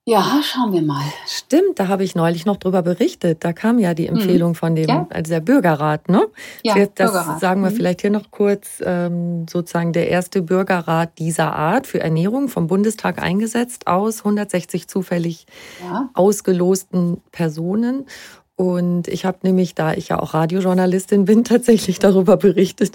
Ja, schauen wir mal. Stimmt, da habe ich neulich noch drüber berichtet. Da kam ja die Empfehlung mhm. von dem, ja. also der Bürgerrat, ne? Ja, das Bürgerrat. sagen wir mhm. vielleicht hier noch kurz, ähm, sozusagen der erste Bürgerrat dieser Art für Ernährung vom Bundestag eingesetzt aus 160 zufällig ja. ausgelosten Personen. Und ich habe nämlich, da ich ja auch Radiojournalistin bin, tatsächlich darüber berichtet,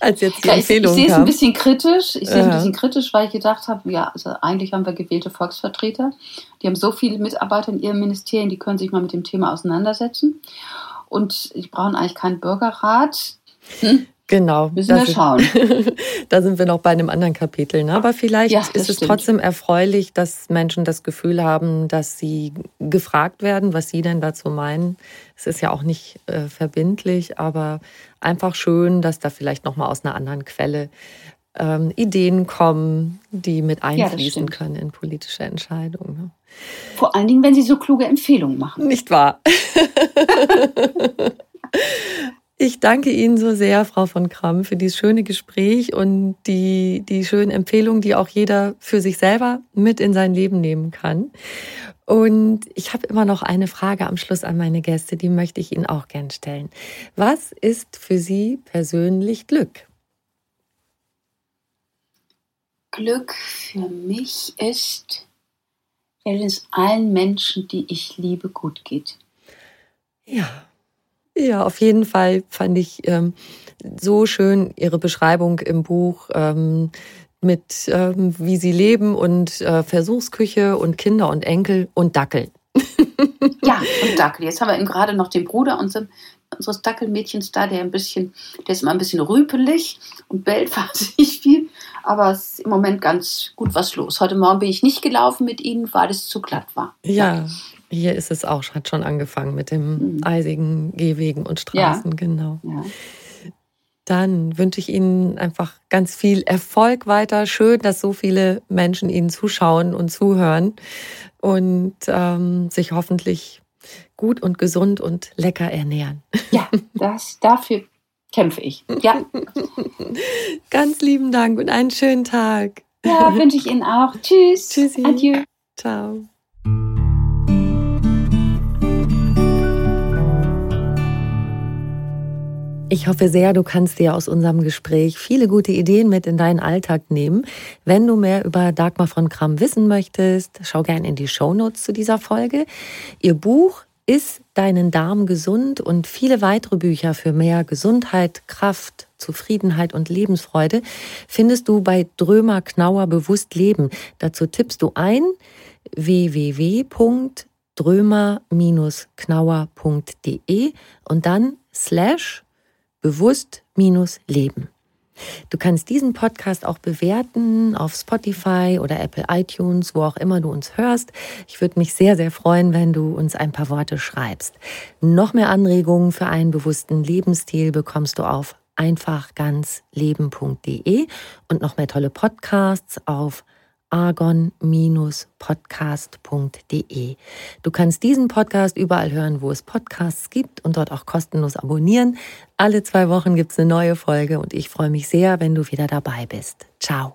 als jetzt die ja, Empfehlung ich, ich sehe es ein bisschen kritisch. Ich sehe es ein bisschen kritisch, weil ich gedacht habe, ja, also eigentlich haben wir gewählte Volksvertreter. Die haben so viele Mitarbeiter in ihren Ministerien, die können sich mal mit dem Thema auseinandersetzen. Und die brauchen eigentlich keinen Bürgerrat. Hm? Genau. Müssen wir schauen. da sind wir noch bei einem anderen Kapitel. Ne? Aber vielleicht ja, ist es stimmt. trotzdem erfreulich, dass Menschen das Gefühl haben, dass sie gefragt werden, was sie denn dazu meinen. Es ist ja auch nicht äh, verbindlich, aber einfach schön, dass da vielleicht noch mal aus einer anderen Quelle ähm, Ideen kommen, die mit einfließen ja, können in politische Entscheidungen. Ne? Vor allen Dingen, wenn sie so kluge Empfehlungen machen. Nicht wahr? Ich danke Ihnen so sehr, Frau von Kramm, für dieses schöne Gespräch und die, die schönen Empfehlungen, die auch jeder für sich selber mit in sein Leben nehmen kann. Und ich habe immer noch eine Frage am Schluss an meine Gäste, die möchte ich Ihnen auch gern stellen. Was ist für Sie persönlich Glück? Glück für mich ist, wenn es allen Menschen, die ich liebe, gut geht. Ja, ja, auf jeden Fall fand ich ähm, so schön Ihre Beschreibung im Buch ähm, mit, ähm, wie Sie leben und äh, Versuchsküche und Kinder und Enkel und Dackel. ja, und Dackel. Jetzt haben wir eben gerade noch den Bruder unseres Dackelmädchens da, der ein bisschen, der ist immer ein bisschen rüpelig und bellt wahnsinnig viel. Aber es ist im Moment ganz gut was los. Heute Morgen bin ich nicht gelaufen mit ihnen, weil es zu glatt war. Ja, hier ist es auch, hat schon angefangen mit dem mhm. eisigen Gehwegen und Straßen, ja. genau. Ja. Dann wünsche ich Ihnen einfach ganz viel Erfolg weiter. Schön, dass so viele Menschen Ihnen zuschauen und zuhören und ähm, sich hoffentlich gut und gesund und lecker ernähren. Ja, das, dafür kämpfe ich. Ja. ganz lieben Dank und einen schönen Tag. Ja, wünsche ich Ihnen auch. Tschüss. Tschüssi. Adieu. Ciao. Ich hoffe sehr, du kannst dir aus unserem Gespräch viele gute Ideen mit in deinen Alltag nehmen. Wenn du mehr über Dagmar von Kram wissen möchtest, schau gerne in die Shownotes zu dieser Folge. Ihr Buch ist deinen Darm gesund und viele weitere Bücher für mehr Gesundheit, Kraft, Zufriedenheit und Lebensfreude findest du bei Drömer Knauer Bewusst Leben. Dazu tippst du ein www.drömer-knauer.de und dann slash bewusst minus leben. Du kannst diesen Podcast auch bewerten auf Spotify oder Apple iTunes, wo auch immer du uns hörst. Ich würde mich sehr, sehr freuen, wenn du uns ein paar Worte schreibst. Noch mehr Anregungen für einen bewussten Lebensstil bekommst du auf einfachganzleben.de und noch mehr tolle Podcasts auf argon-podcast.de. Du kannst diesen Podcast überall hören, wo es Podcasts gibt und dort auch kostenlos abonnieren. Alle zwei Wochen gibt es eine neue Folge und ich freue mich sehr, wenn du wieder dabei bist. Ciao.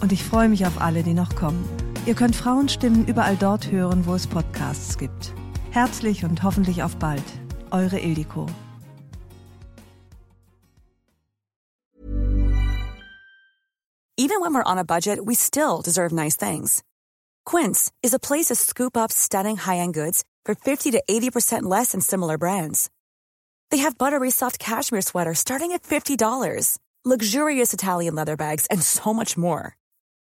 Und ich freue mich auf alle, die noch kommen. Ihr könnt Frauenstimmen überall dort hören, wo es Podcasts gibt. Herzlich und hoffentlich auf bald. Eure Ildiko. Even when we're on a budget, we still deserve nice things. Quince is a place to scoop up stunning high-end goods for 50 to 80% less than similar brands. They have buttery soft cashmere sweaters starting at $50, luxurious Italian leather bags, and so much more.